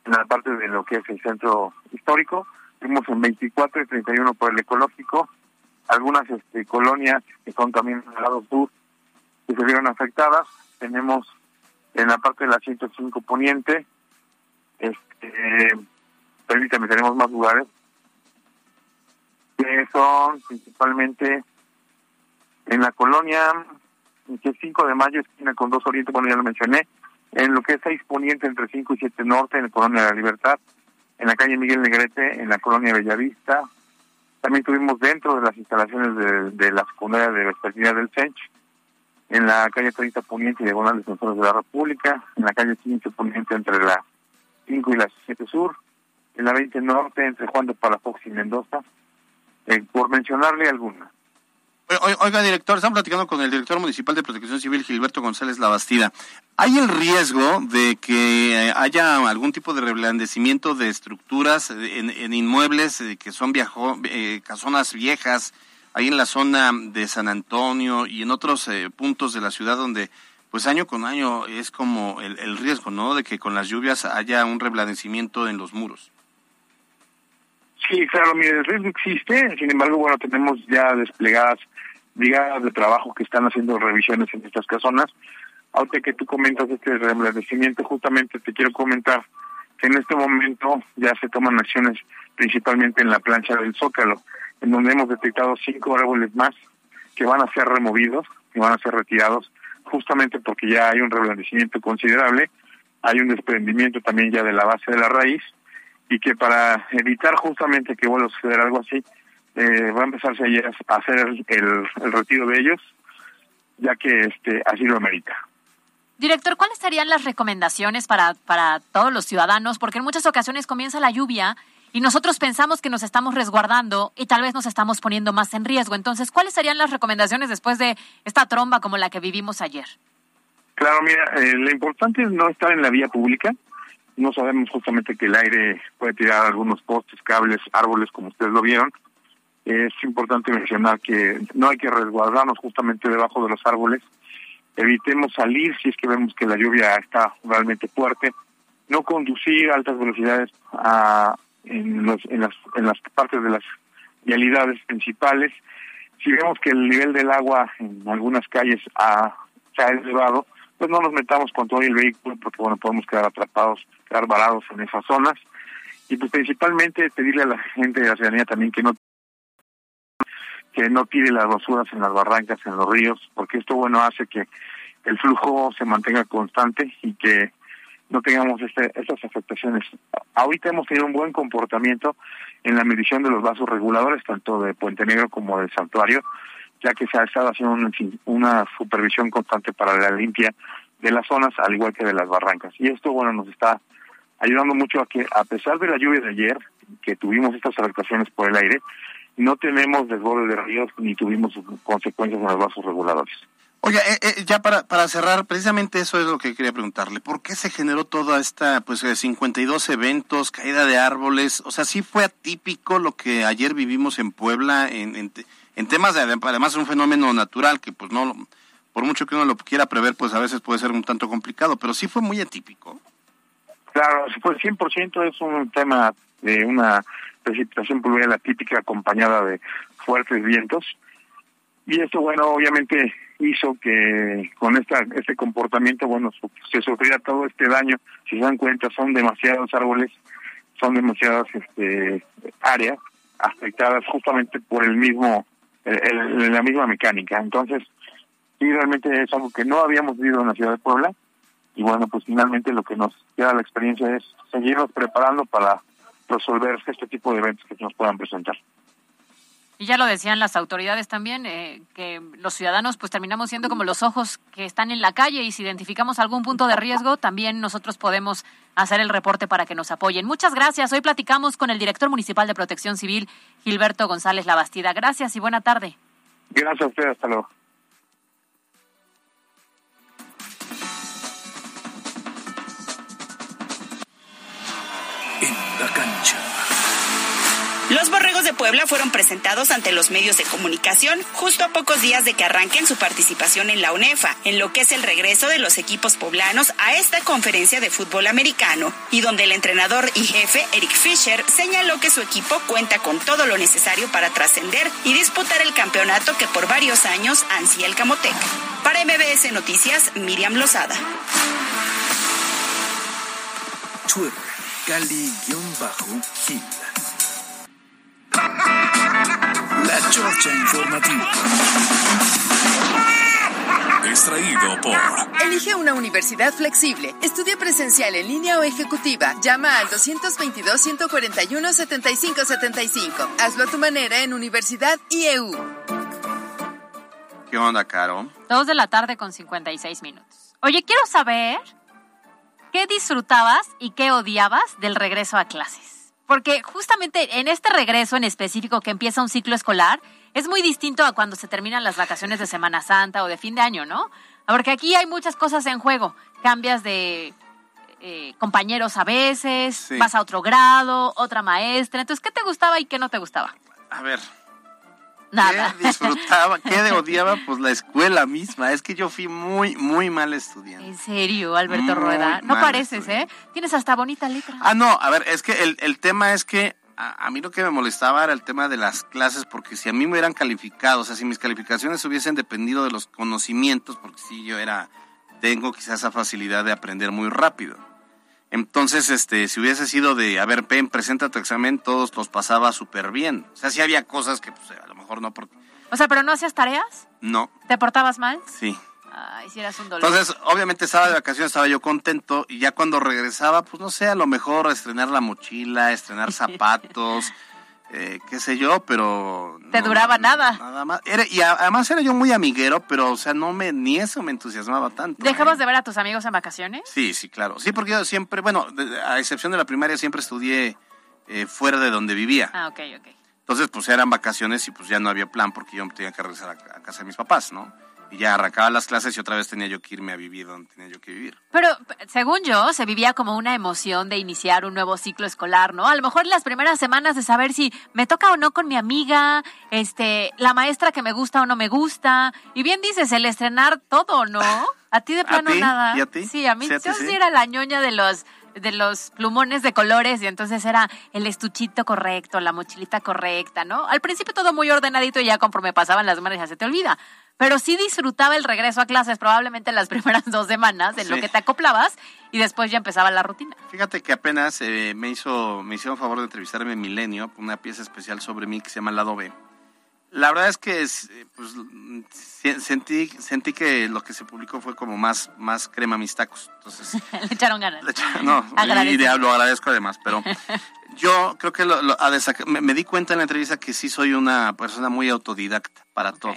en la parte de lo que es el centro histórico. Fuimos en 24 y 31 por el ecológico. Algunas este, colonias que son también al lado sur que se vieron afectadas. Tenemos en la parte de la 105 poniente, este, permítame, tenemos más lugares, que son principalmente en la colonia, que es 5 de mayo, esquina con 2 oriente, bueno, ya lo mencioné, en lo que es 6 poniente entre 5 y 7 norte, en la colonia de la Libertad, en la calle Miguel Negrete, en la colonia Bellavista. También tuvimos dentro de las instalaciones de, la secundaria de Vespertina del Sench, en la calle 30 Poniente Diagonal de Defensores de la República, en la calle 15 Poniente entre la 5 y la 7 Sur, en la 20 Norte entre Juan de Palafox y Mendoza, eh, por mencionarle alguna. Oiga, director, estamos platicando con el director municipal de Protección Civil, Gilberto González Labastida. ¿Hay el riesgo de que haya algún tipo de reblandecimiento de estructuras en, inmuebles que son viejo, eh, casonas viejas, ahí en la zona de San Antonio y en otros eh, puntos de la ciudad donde, pues año con año es como el, el riesgo, ¿no? De que con las lluvias haya un reblandecimiento en los muros. Sí, claro, mire, el riesgo existe, sin embargo, bueno, tenemos ya desplegadas brigadas de trabajo que están haciendo revisiones en estas casonas. Ahorita que tú comentas este reblandecimiento, justamente te quiero comentar que en este momento ya se toman acciones principalmente en la plancha del Zócalo, en donde hemos detectado cinco árboles más que van a ser removidos, que van a ser retirados, justamente porque ya hay un reblandecimiento considerable, hay un desprendimiento también ya de la base de la raíz, y que para evitar justamente que vuelva a suceder algo así, eh, va a empezarse a hacer el, el, retiro de ellos, ya que este así lo amerita. Director, ¿cuáles serían las recomendaciones para, para todos los ciudadanos? Porque en muchas ocasiones comienza la lluvia y nosotros pensamos que nos estamos resguardando y tal vez nos estamos poniendo más en riesgo. Entonces, ¿cuáles serían las recomendaciones después de esta tromba como la que vivimos ayer? Claro, mira, eh, lo importante es no estar en la vía pública, no sabemos justamente que el aire puede tirar algunos postes, cables, árboles, como ustedes lo vieron. Es importante mencionar que no hay que resguardarnos justamente debajo de los árboles. Evitemos salir si es que vemos que la lluvia está realmente fuerte. No conducir a altas velocidades a, en, los, en, las, en las partes de las vialidades principales. Si vemos que el nivel del agua en algunas calles ha, se ha elevado, pues no nos metamos con todo el vehículo porque bueno podemos quedar atrapados, quedar varados en esas zonas y pues principalmente pedirle a la gente de la ciudadanía también que no que no tire las basuras en las barrancas, en los ríos, porque esto bueno hace que el flujo se mantenga constante y que no tengamos este, estas afectaciones. Ahorita hemos tenido un buen comportamiento en la medición de los vasos reguladores, tanto de Puente Negro como del Santuario, ya que se ha estado haciendo una, supervisión constante para la limpia de las zonas, al igual que de las barrancas. Y esto, bueno, nos está ayudando mucho a que, a pesar de la lluvia de ayer, que tuvimos estas afectaciones por el aire, no tenemos desborde de ríos ni tuvimos consecuencias en los vasos reguladores. Oye, eh, eh, ya para, para cerrar, precisamente eso es lo que quería preguntarle. ¿Por qué se generó toda esta, pues, 52 eh, eventos, caída de árboles? O sea, ¿sí fue atípico lo que ayer vivimos en Puebla en, en, en temas de, además un fenómeno natural que pues no, por mucho que uno lo quiera prever, pues a veces puede ser un tanto complicado, pero sí fue muy atípico. Claro, pues 100% es un tema de una precipitación pluvial atípica acompañada de fuertes vientos. Y esto, bueno, obviamente hizo que con esta este comportamiento, bueno, se sufriera todo este daño. Si se dan cuenta, son demasiados árboles, son demasiadas este, áreas afectadas justamente por el mismo el, la misma mecánica. Entonces, sí, realmente es algo que no habíamos vivido en la ciudad de Puebla. Y bueno, pues finalmente lo que nos queda la experiencia es seguirnos preparando para resolver este tipo de eventos que nos puedan presentar. Y ya lo decían las autoridades también, eh, que los ciudadanos pues terminamos siendo como los ojos que están en la calle y si identificamos algún punto de riesgo, también nosotros podemos hacer el reporte para que nos apoyen. Muchas gracias. Hoy platicamos con el director municipal de Protección Civil, Gilberto González Labastida. Gracias y buena tarde. Gracias a usted. Hasta luego. De Puebla fueron presentados ante los medios de comunicación justo a pocos días de que arranquen su participación en la UNEFA, en lo que es el regreso de los equipos poblanos a esta conferencia de fútbol americano, y donde el entrenador y jefe Eric Fisher señaló que su equipo cuenta con todo lo necesario para trascender y disputar el campeonato que por varios años ansía el Camotec. Para MBS Noticias, Miriam Lozada. Twitter, Cali-Gil. La Chorcha Informativa. Extraído por Elige una universidad flexible. Estudia presencial en línea o ejecutiva. Llama al 222-141-7575. Hazlo a tu manera en Universidad IEU. ¿Qué onda, Caro? Dos de la tarde con 56 minutos. Oye, quiero saber qué disfrutabas y qué odiabas del regreso a clases. Porque justamente en este regreso en específico que empieza un ciclo escolar, es muy distinto a cuando se terminan las vacaciones de Semana Santa o de fin de año, ¿no? Porque aquí hay muchas cosas en juego. Cambias de eh, compañeros a veces, Sí. vas a otro grado, otra maestra. Entonces, ¿qué te gustaba y qué no te gustaba? A ver, Nada. ¿qué disfrutaba? ¿Qué odiaba? Pues la escuela misma. Es que yo fui muy, muy mal estudiante. ¿En serio, Alberto Muy Rueda? No pareces, ¿eh? Tienes hasta bonita letra. Ah, no, a ver, es que el, el tema es que a, a mí lo que me molestaba era el tema de las clases, porque si a mí me hubieran calificado, o sea, si mis calificaciones hubiesen dependido de los conocimientos, porque sí, yo era, tengo quizás esa facilidad de aprender muy rápido. Entonces, este, si hubiese sido de, a ver, pen, presenta tu examen, todos los pasaba súper bien. O sea, sí había cosas que, pues, a lo mejor no, porque, O sea, ¿pero no hacías tareas? no, ¿Te portabas mal? sí. Ay, si eras un dolor. Entonces, obviamente estaba de vacaciones, estaba yo contento y ya cuando regresaba, pues no sé, a lo mejor estrenar la mochila, estrenar zapatos, eh, qué sé yo, pero... Te duraba nada. Nada más. Era- y a- además era yo muy amiguero, pero o sea, no me, ni eso me entusiasmaba tanto. ¿Dejabas de ver a tus amigos en vacaciones? Sí, sí, claro. Sí, porque yo siempre, bueno, a excepción de la primaria, siempre estudié eh, fuera de donde vivía. Ah, ok, ok. Entonces, pues eran vacaciones y pues ya no había plan porque yo tenía que regresar a, a casa de mis papás, ¿no? Y ya arrancaba las clases y otra vez tenía yo que irme a vivir donde tenía yo que vivir. Pero según yo, se vivía como una emoción de iniciar un nuevo ciclo escolar, ¿no? A lo mejor las primeras semanas de saber si me toca o no con mi amiga, este, la maestra que me gusta o no me gusta. Y bien dices, el estrenar todo, ¿no? A ti de plano ti? nada. ¿Y a ti? Sí, a mí Sí, a ti yo sí. sí era la ñoña de los de los plumones de colores y entonces era el estuchito correcto, la mochilita correcta, ¿no? Al principio todo muy ordenadito y ya conforme pasaban las semanas ya se te olvida. Pero sí disfrutaba el regreso a clases probablemente las primeras dos semanas en lo que te acoplabas y después ya empezaba la rutina. Fíjate que apenas eh, me hizo, me hicieron favor de entrevistarme en Milenio, una pieza especial sobre mí que se llama Lado B. La verdad es que eh, pues, se- sentí, sentí que lo que se publicó fue como más, más crema a mis tacos. Entonces, Le echaron ganas. no, y de- lo agradezco además, pero yo creo que lo- lo- a me, me di cuenta en la entrevista que sí soy una persona muy autodidacta para todo.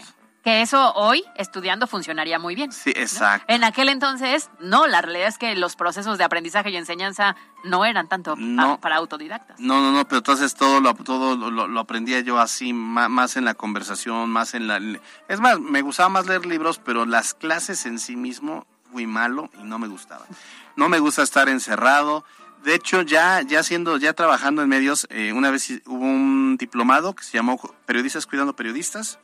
Que eso hoy, estudiando, funcionaría muy bien. Sí, exacto. En aquel entonces, no, la realidad es que los procesos de aprendizaje y enseñanza no eran tanto No. para autodidactas. No, no, no, pero entonces todo lo, todo lo, aprendía yo así, más, en la conversación, más en la... Es más, me gustaba más leer libros, pero las clases en sí mismo fui malo y no me gustaba. No me gusta estar encerrado. De hecho, ya, ya siendo, ya trabajando en medios, eh, una vez hubo un diplomado que se llamó Periodistas Cuidando Periodistas,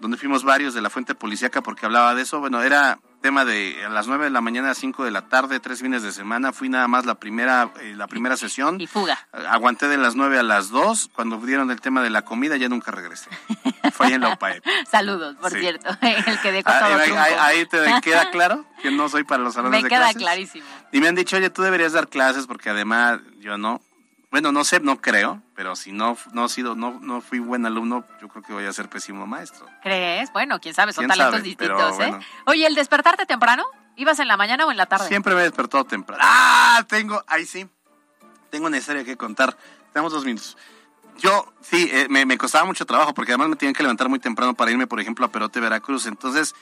donde fuimos varios de la fuente policíaca porque hablaba de eso. Bueno, era tema de a las 9 de la mañana a 5 de la tarde, tres fines de semana. Fui nada más la primera, eh, la primera sesión. Y fuga. Aguanté de las 9 a las 2. Cuando dieron el tema de la comida ya nunca regresé. Fue ahí en la UPAEP. Saludos, por Sí. cierto, el que dejó Ah, todo ahí, ahí- ahí te queda claro que no soy para los salones Me de queda clases. clarísimo. Y me han dicho, oye, tú deberías dar clases porque además yo no. Bueno, no sé, no creo, pero si no, no, he sido, no, no fui buen alumno, yo creo que voy a ser pésimo maestro. ¿Crees? Bueno, quién sabe, son ¿Quién talentos sabe? Pero distintos, ¿eh? bueno. Oye, ¿el despertarte temprano? ¿Ibas en la mañana o en la tarde? Siempre me he despertado temprano. ¡Ah! Tengo, ahí sí. Tengo una historia que contar. Tenemos dos minutos. Yo, sí, eh, me, me costaba mucho trabajo porque además me tenían que levantar muy temprano para irme, por ejemplo, a Perote, Veracruz. Entonces,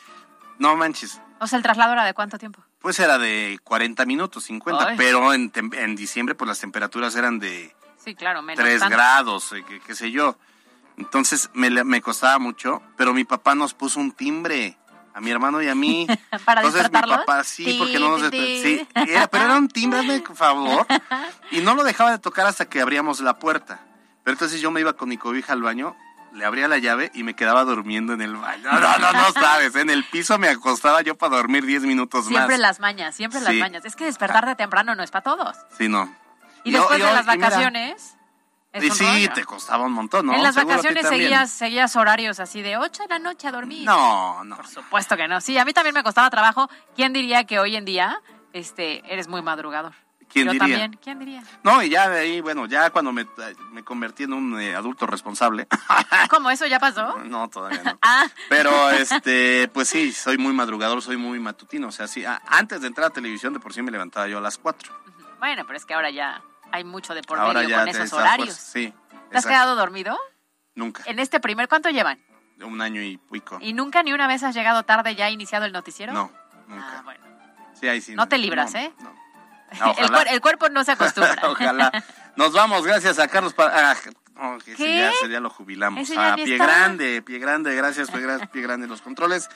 no manches. O sea, ¿el traslado era de cuánto tiempo? Pues era de 40 minutos, 50, Ay. pero en, en diciembre pues las temperaturas eran de Sí, claro, menos. 3 tanto. grados, eh, qué, sé yo. Entonces me, me costaba mucho, pero mi papá nos puso un timbre a mi hermano y a mí. ¿Para Entonces mi papá sí, porque no nos. Sí, era- pero era un timbre, hazme favor. Y no lo dejaba de tocar hasta que abríamos la puerta. Pero entonces yo me iba con mi cobija al baño, le abría la llave y me quedaba durmiendo en el baño. No, no, no, no sabes. En el piso me acostaba yo para dormir 10 minutos Siempre más. las mañas, siempre las mañas. Es que despertar de temprano no es para todos. Sí, no. Y después yo- de las vacaciones. Y sí, rollo. te costaba un montón, ¿no? en las Seguro vacaciones seguías, seguías horarios así de 8 de la noche a dormir. No, no. Por supuesto que no. Sí, a mí también me costaba trabajo. ¿Quién diría que hoy en día este, eres muy madrugador? ¿Quién Yo diría? también. ¿Quién diría? No, y ya de ahí, bueno, ya cuando me, me convertí en un eh, adulto responsable. ¿Cómo? ¿Eso ya pasó? no, todavía no. Ah, Pero, este, pues sí, soy muy madrugador, soy muy matutino. O sea, sí, antes de entrar a televisión, de por sí me levantaba yo a las 4. bueno, pero es que ahora ya hay mucho de por Ahora medio ya con esos horarios. pues, sí. ¿Te has exacto. quedado dormido? Nunca. En este primer, ¿cuánto llevan? Un año y pico. ¿Y nunca ni una vez has llegado tarde ya iniciado el noticiero? No, nunca. Ah, bueno. Sí, ahí sí. No te libras, no, ¿eh? no. el, Ojalá. cuer- el cuerpo no se acostumbra. Ojalá. Nos vamos, gracias a Carlos. Pa- ah, ya, ese ya lo jubilamos. A ni Pie está. Grande, Pie Grande, gracias, Pie Grande, Pie Grande en los controles.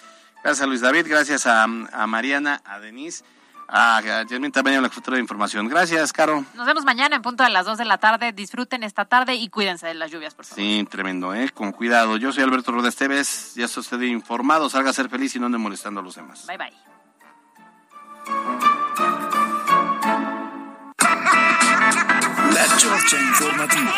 Gracias a Luis David, gracias a, a Mariana, a Denise, a, a Yasmin también en la futura de información. Gracias, Caro. Nos vemos mañana en punto de las 2 de la tarde. Disfruten esta tarde y cuídense de las lluvias, por favor. Sí, tremendo, ¿eh? Con cuidado. Yo soy Alberto Rueda Esteves, ya está usted informado, salga a ser feliz y no ande molestando a los demás. Bye, bye. La Chorcha Informativa.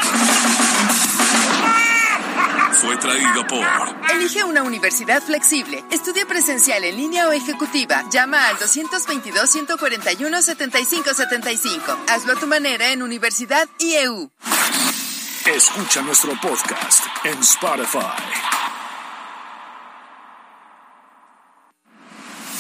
Fue traído por Elige una universidad flexible. Estudia presencial en línea o ejecutiva. Llama al 222-141-7575. Hazlo a tu manera en Universidad IEU. Escucha nuestro podcast en Spotify.